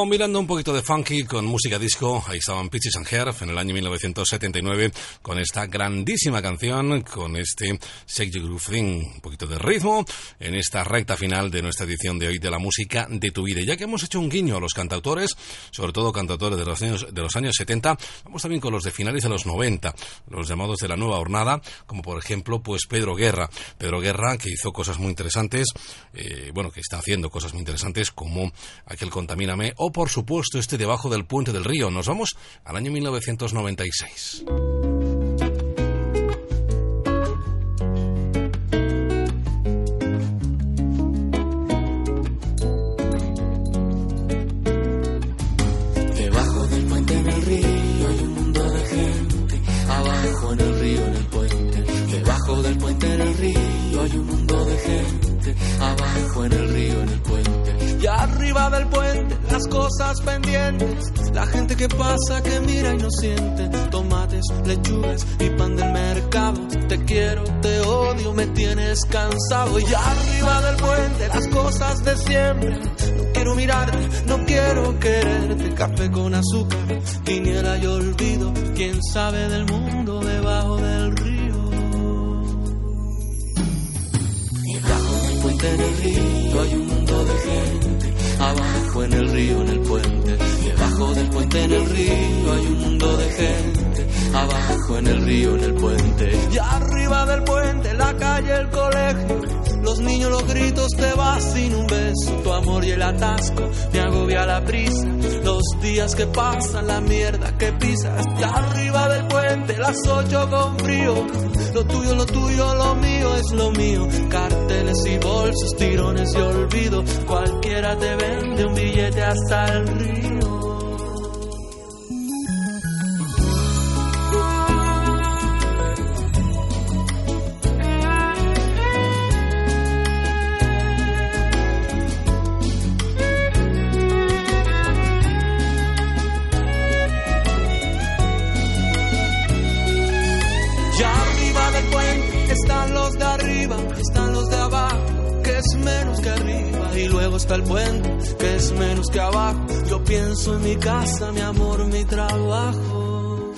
Combinando un poquito de funky con música disco, ahí estaban Peaches and Herb en el año 1979 con esta grandísima canción, con este Shake Your Groove Thing, un poquito de ritmo en esta recta final de nuestra edición de hoy de la música de tu vida. Ya que hemos hecho un guiño a los cantautores, sobre todo cantautores de los años, de los años 70, vamos también con los de finales de los 90, los llamados de la nueva hornada, como por ejemplo pues Pedro Guerra. Pedro Guerra que hizo cosas muy interesantes, eh, bueno, que está haciendo cosas muy interesantes como aquel Contamíname o por supuesto este debajo del puente del río. Nos vamos al año 1996. Cosas pendientes. La gente que pasa, que mira y no siente. Tomates, lechugas y pan del mercado. Te quiero, te odio, me tienes cansado. Y arriba del puente, las cosas de siempre. No quiero mirarte, no quiero quererte. Café con azúcar, quiniela y olvido. Quién sabe del mundo debajo del río. Debajo del puente en el río hay un mundo de gente. Abajo en el río puente en el río hay un mundo de gente. Abajo en el río en el puente. Y arriba del puente, la calle, el colegio. Los niños, los gritos, te vas sin un beso. Tu amor y el atasco me agobia la prisa. Los días que pasan, la mierda que pisas. Y arriba del puente, las ocho con frío. Lo tuyo, lo tuyo, lo mío es lo mío. Carteles y bolsos, tirones y olvido. Cualquiera te vende un billete hasta el río. Está el puente, que es menos que abajo. Yo pienso en mi casa, mi amor, mi trabajo.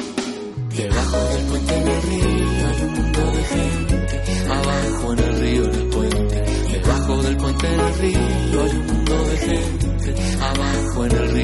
Debajo del puente en el río hay un mundo de gente. Abajo en el río en el puente. Debajo del puente en el río hay un mundo de gente. Abajo en el río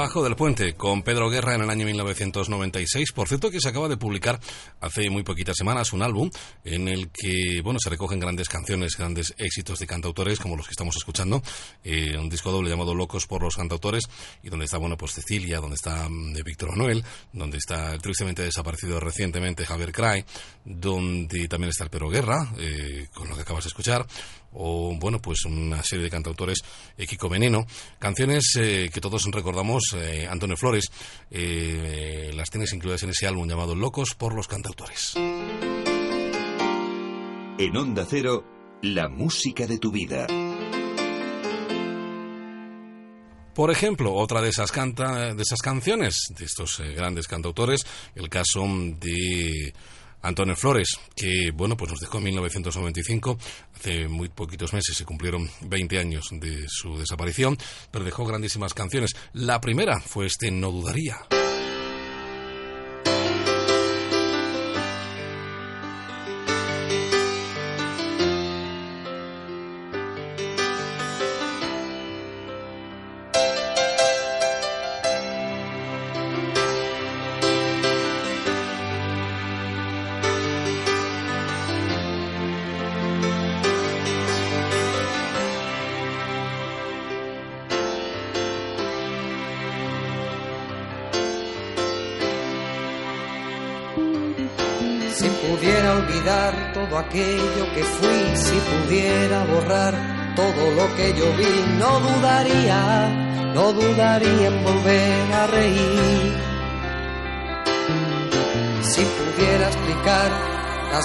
Debajo del puente, con Pedro Guerra en el año 1996. Por cierto, que se acaba de publicar hace muy poquitas semanas un álbum en el que, bueno, se recogen grandes canciones, grandes éxitos de cantautores como los que estamos escuchando. Eh, un disco doble llamado Locos por los cantautores y donde está, bueno, pues Cecilia, donde está mm, de Víctor Manuel, donde está tristemente desaparecido recientemente Javier Cray, donde también está el Pedro Guerra, eh, con lo que acabas de escuchar o bueno pues una serie de cantautores eh, Kiko Veneno. Canciones eh, que todos recordamos eh, Antonio Flores. Eh, las tienes incluidas en ese álbum llamado Locos por los cantautores. En Onda Cero, la música de tu vida. Por ejemplo, otra de esas, canta, de esas canciones de estos grandes cantautores, el caso de Antonio Flores, que bueno, pues nos dejó en 1995, hace muy poquitos meses se cumplieron 20 años de su desaparición, pero dejó grandísimas canciones. La primera fue este No dudaría.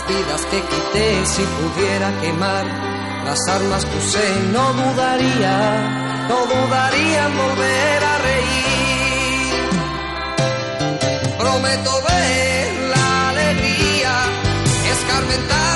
Vidas que quité, si pudiera quemar las armas que usé, no dudaría, no dudaría en volver a reír. Prometo ver la alegría, escarmentar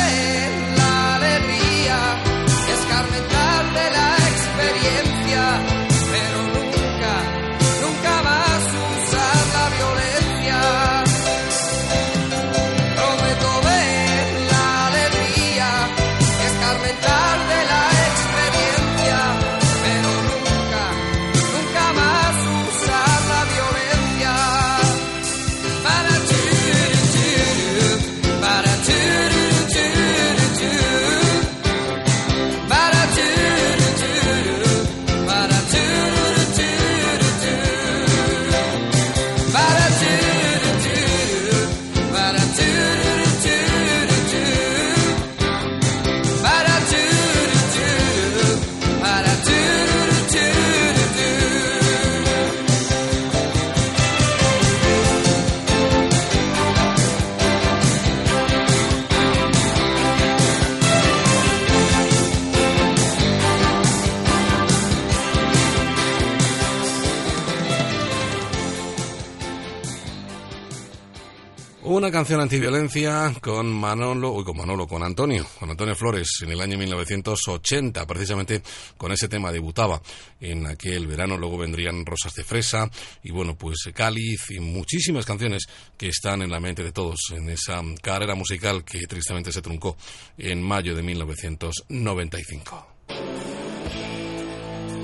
Canción antiviolencia con Manolo, uy, con Manolo, con Antonio, con Antonio Flores en el año 1980, precisamente con ese tema debutaba en aquel verano, luego vendrían Rosas de Fresa y bueno, pues Cáliz y muchísimas canciones que están en la mente de todos en esa carrera musical que tristemente se truncó en mayo de 1995.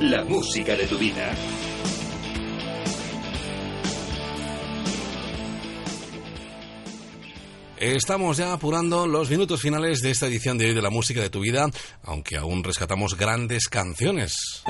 La música de tu vida. Estamos ya apurando los minutos finales de esta edición de hoy de la música de tu vida, aunque aún rescatamos grandes canciones.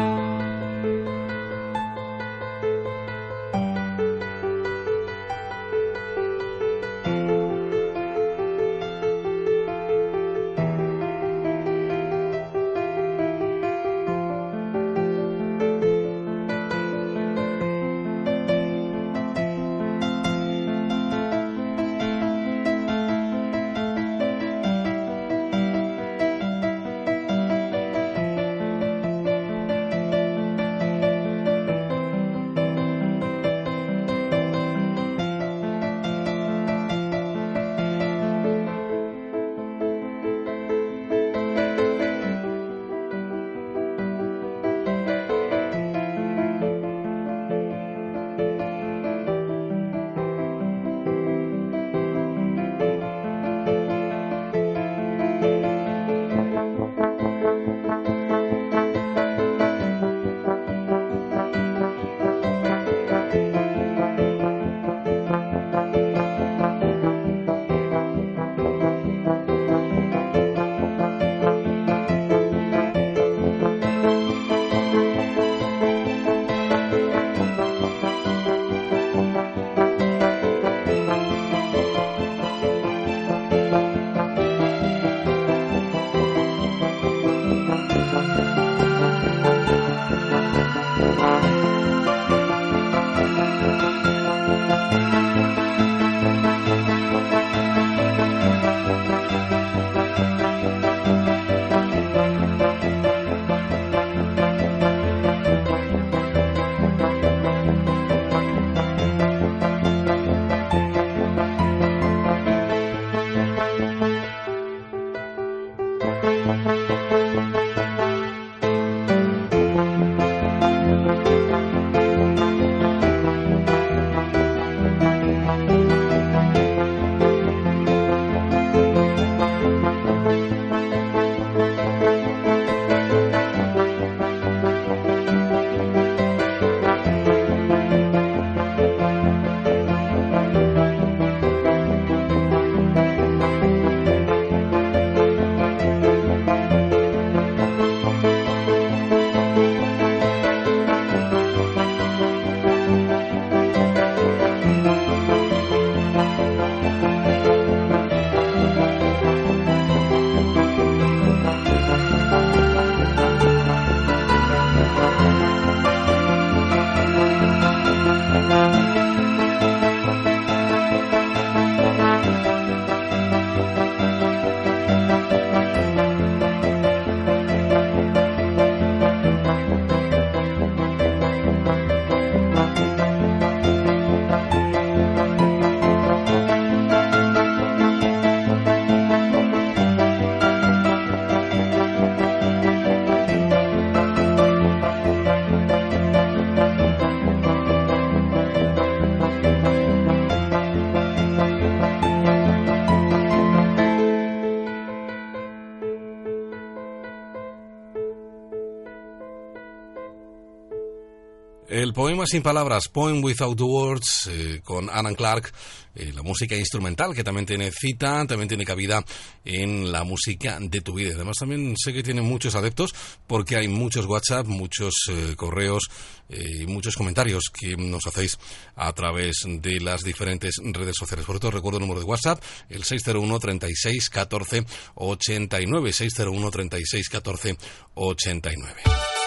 Poema sin palabras, Poem Without Words, eh, con Alan Clark, eh, la música instrumental que también tiene cita, también tiene cabida en la música de tu vida. Además también sé que tiene muchos adeptos porque hay muchos WhatsApp, muchos eh, correos y muchos comentarios que nos hacéis a través de las diferentes redes sociales. Por eso recuerdo el número de WhatsApp, el 601 36 14 89, 601 36 14 89.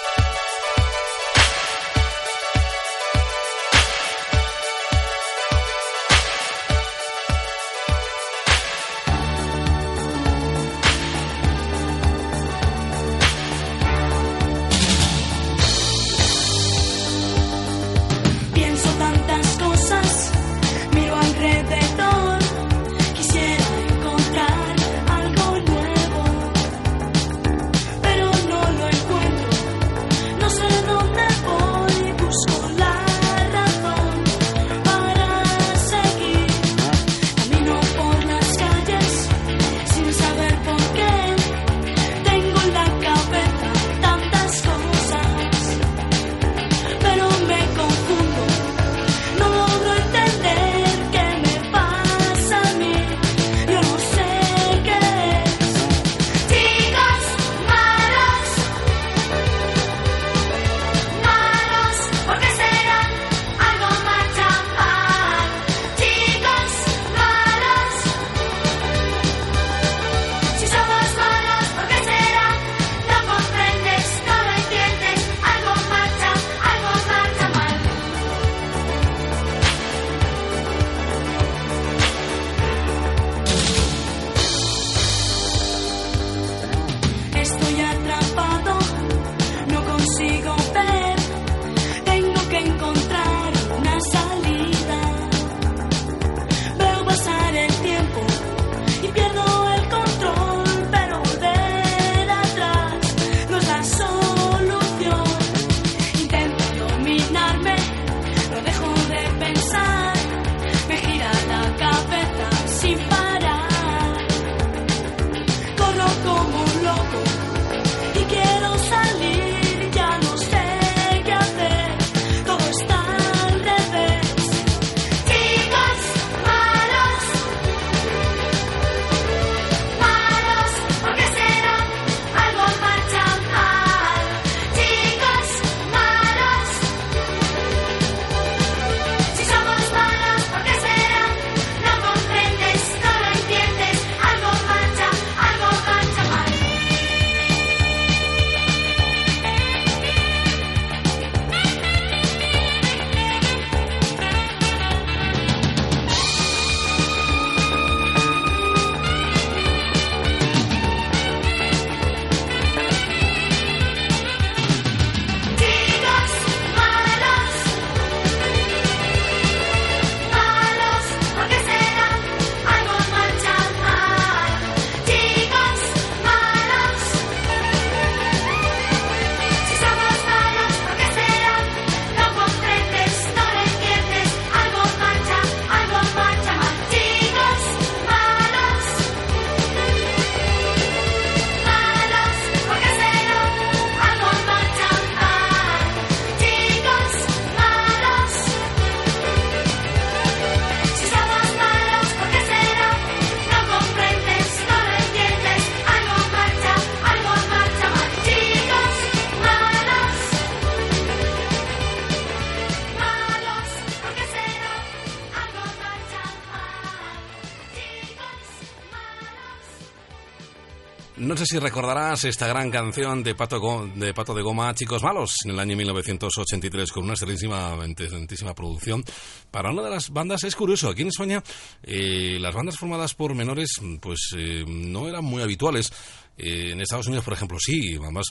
Si recordarás esta gran canción de Pato, de Pato de Goma, Chicos Malos, en el año 1983, con una excelentísima, excelentísima producción. Para una de las bandas, es curioso, aquí en España, eh, las bandas formadas por menores, pues eh, no eran muy habituales. Eh, en Estados Unidos, por ejemplo, sí, además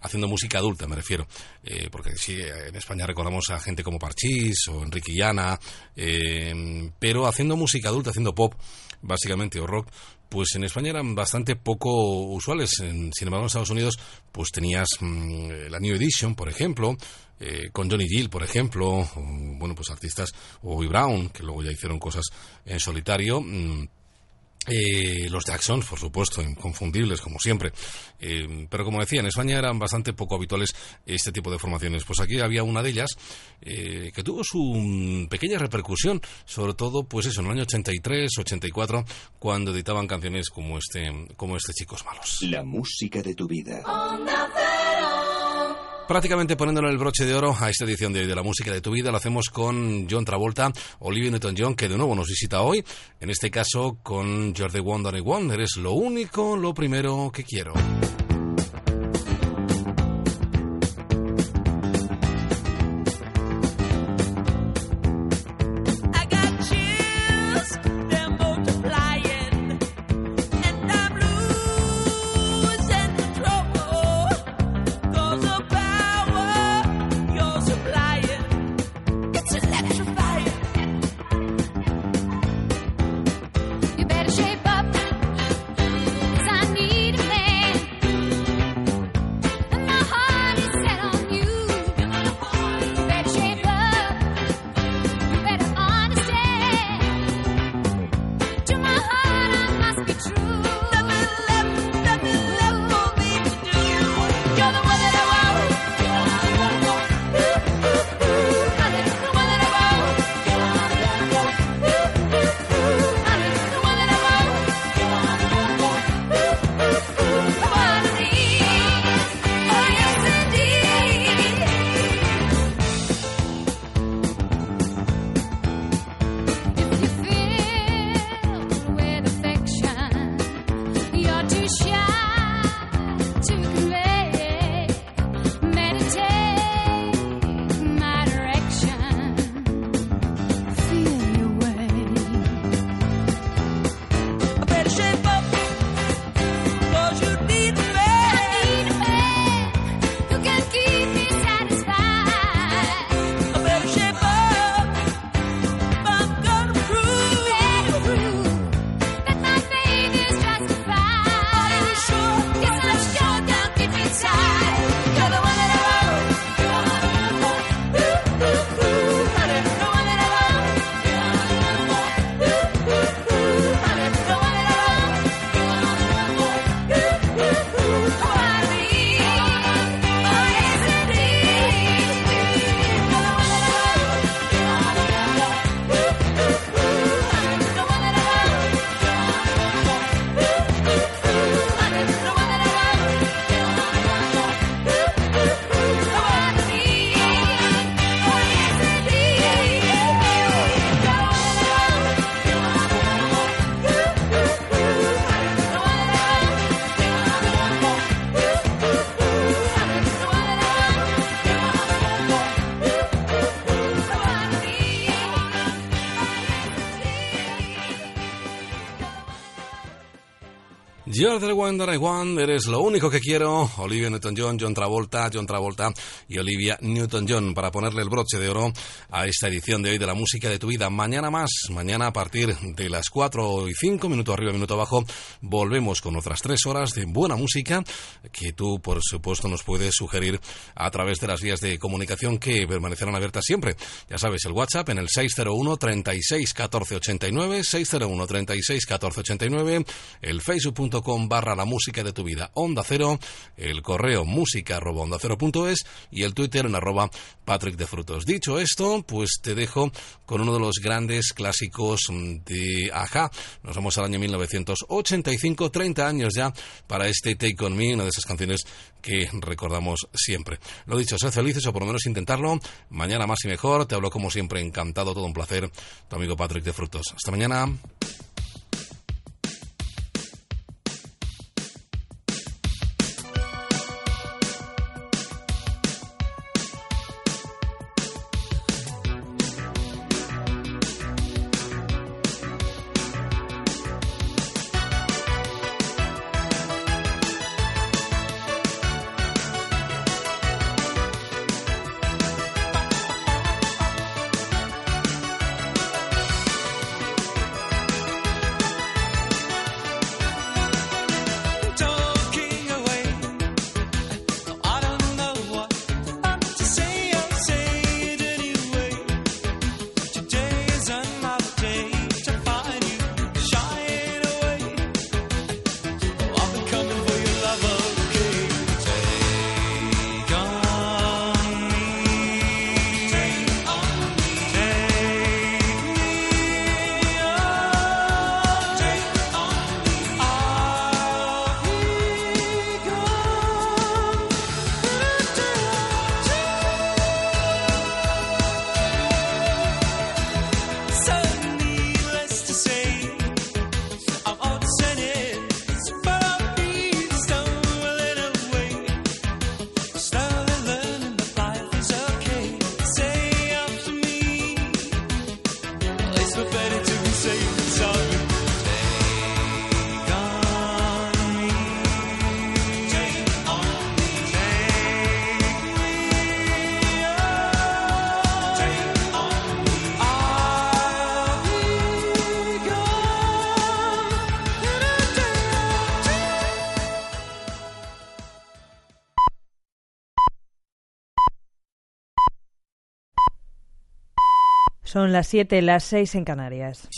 haciendo música adulta, me refiero. Eh, porque sí, en España recordamos a gente como Parchís o Enrique Llana, eh, pero haciendo música adulta, haciendo pop, básicamente, o rock, pues en España eran bastante poco usuales. En- sin embargo, en Estados Unidos, pues tenías mm, la New Edition, por ejemplo, eh, con Johnny Gill, por ejemplo, o, bueno, pues artistas, o Bobby Brown, que luego ya hicieron cosas en solitario. mm, eh, los Jacksons, por supuesto, inconfundibles, como siempre. Eh, pero como decía, en España eran bastante poco habituales este tipo de formaciones. Pues aquí había una de ellas eh, que tuvo su mm, pequeña repercusión, sobre todo, pues eso, en el año 83, 84, cuando editaban canciones como este, como este Chicos Malos. La música de tu vida. Prácticamente poniéndole el broche de oro a esta edición de hoy de la música de tu vida, lo hacemos con John Travolta, Olivia Newton-John, que de nuevo nos visita hoy, en este caso con One, Donny One, eres lo único, lo primero que quiero. You're the one that I want, eres lo único que quiero. Olivia Newton-John, John Travolta, John Travolta y Olivia Newton-John para ponerle el broche de oro a esta edición de hoy de la música de tu vida. Mañana más, mañana a partir de las 4 y 5, minuto arriba, minuto abajo, volvemos con otras tres horas de buena música que tú, por supuesto, nos puedes sugerir a través de las vías de comunicación que permanecerán abiertas siempre. Ya sabes, el WhatsApp en el 601 36 14 89, 601 36 14 89, el facebook.com barra la música de tu vida onda cero, el correo música arroba onda cero punto es y el Twitter en arroba Patrick de Frutos. Dicho esto, pues te dejo con uno de los grandes clásicos de Aja. Nos vamos al año 1985, 30 años ya para este Take On Me, una de esas canciones que recordamos siempre. Lo dicho, sed felices o por lo menos intentarlo. Mañana más y mejor. Te hablo como siempre, encantado, todo un placer. Tu amigo Patrick de Frutos. Hasta mañana. Las 7, las 6 en Canarias.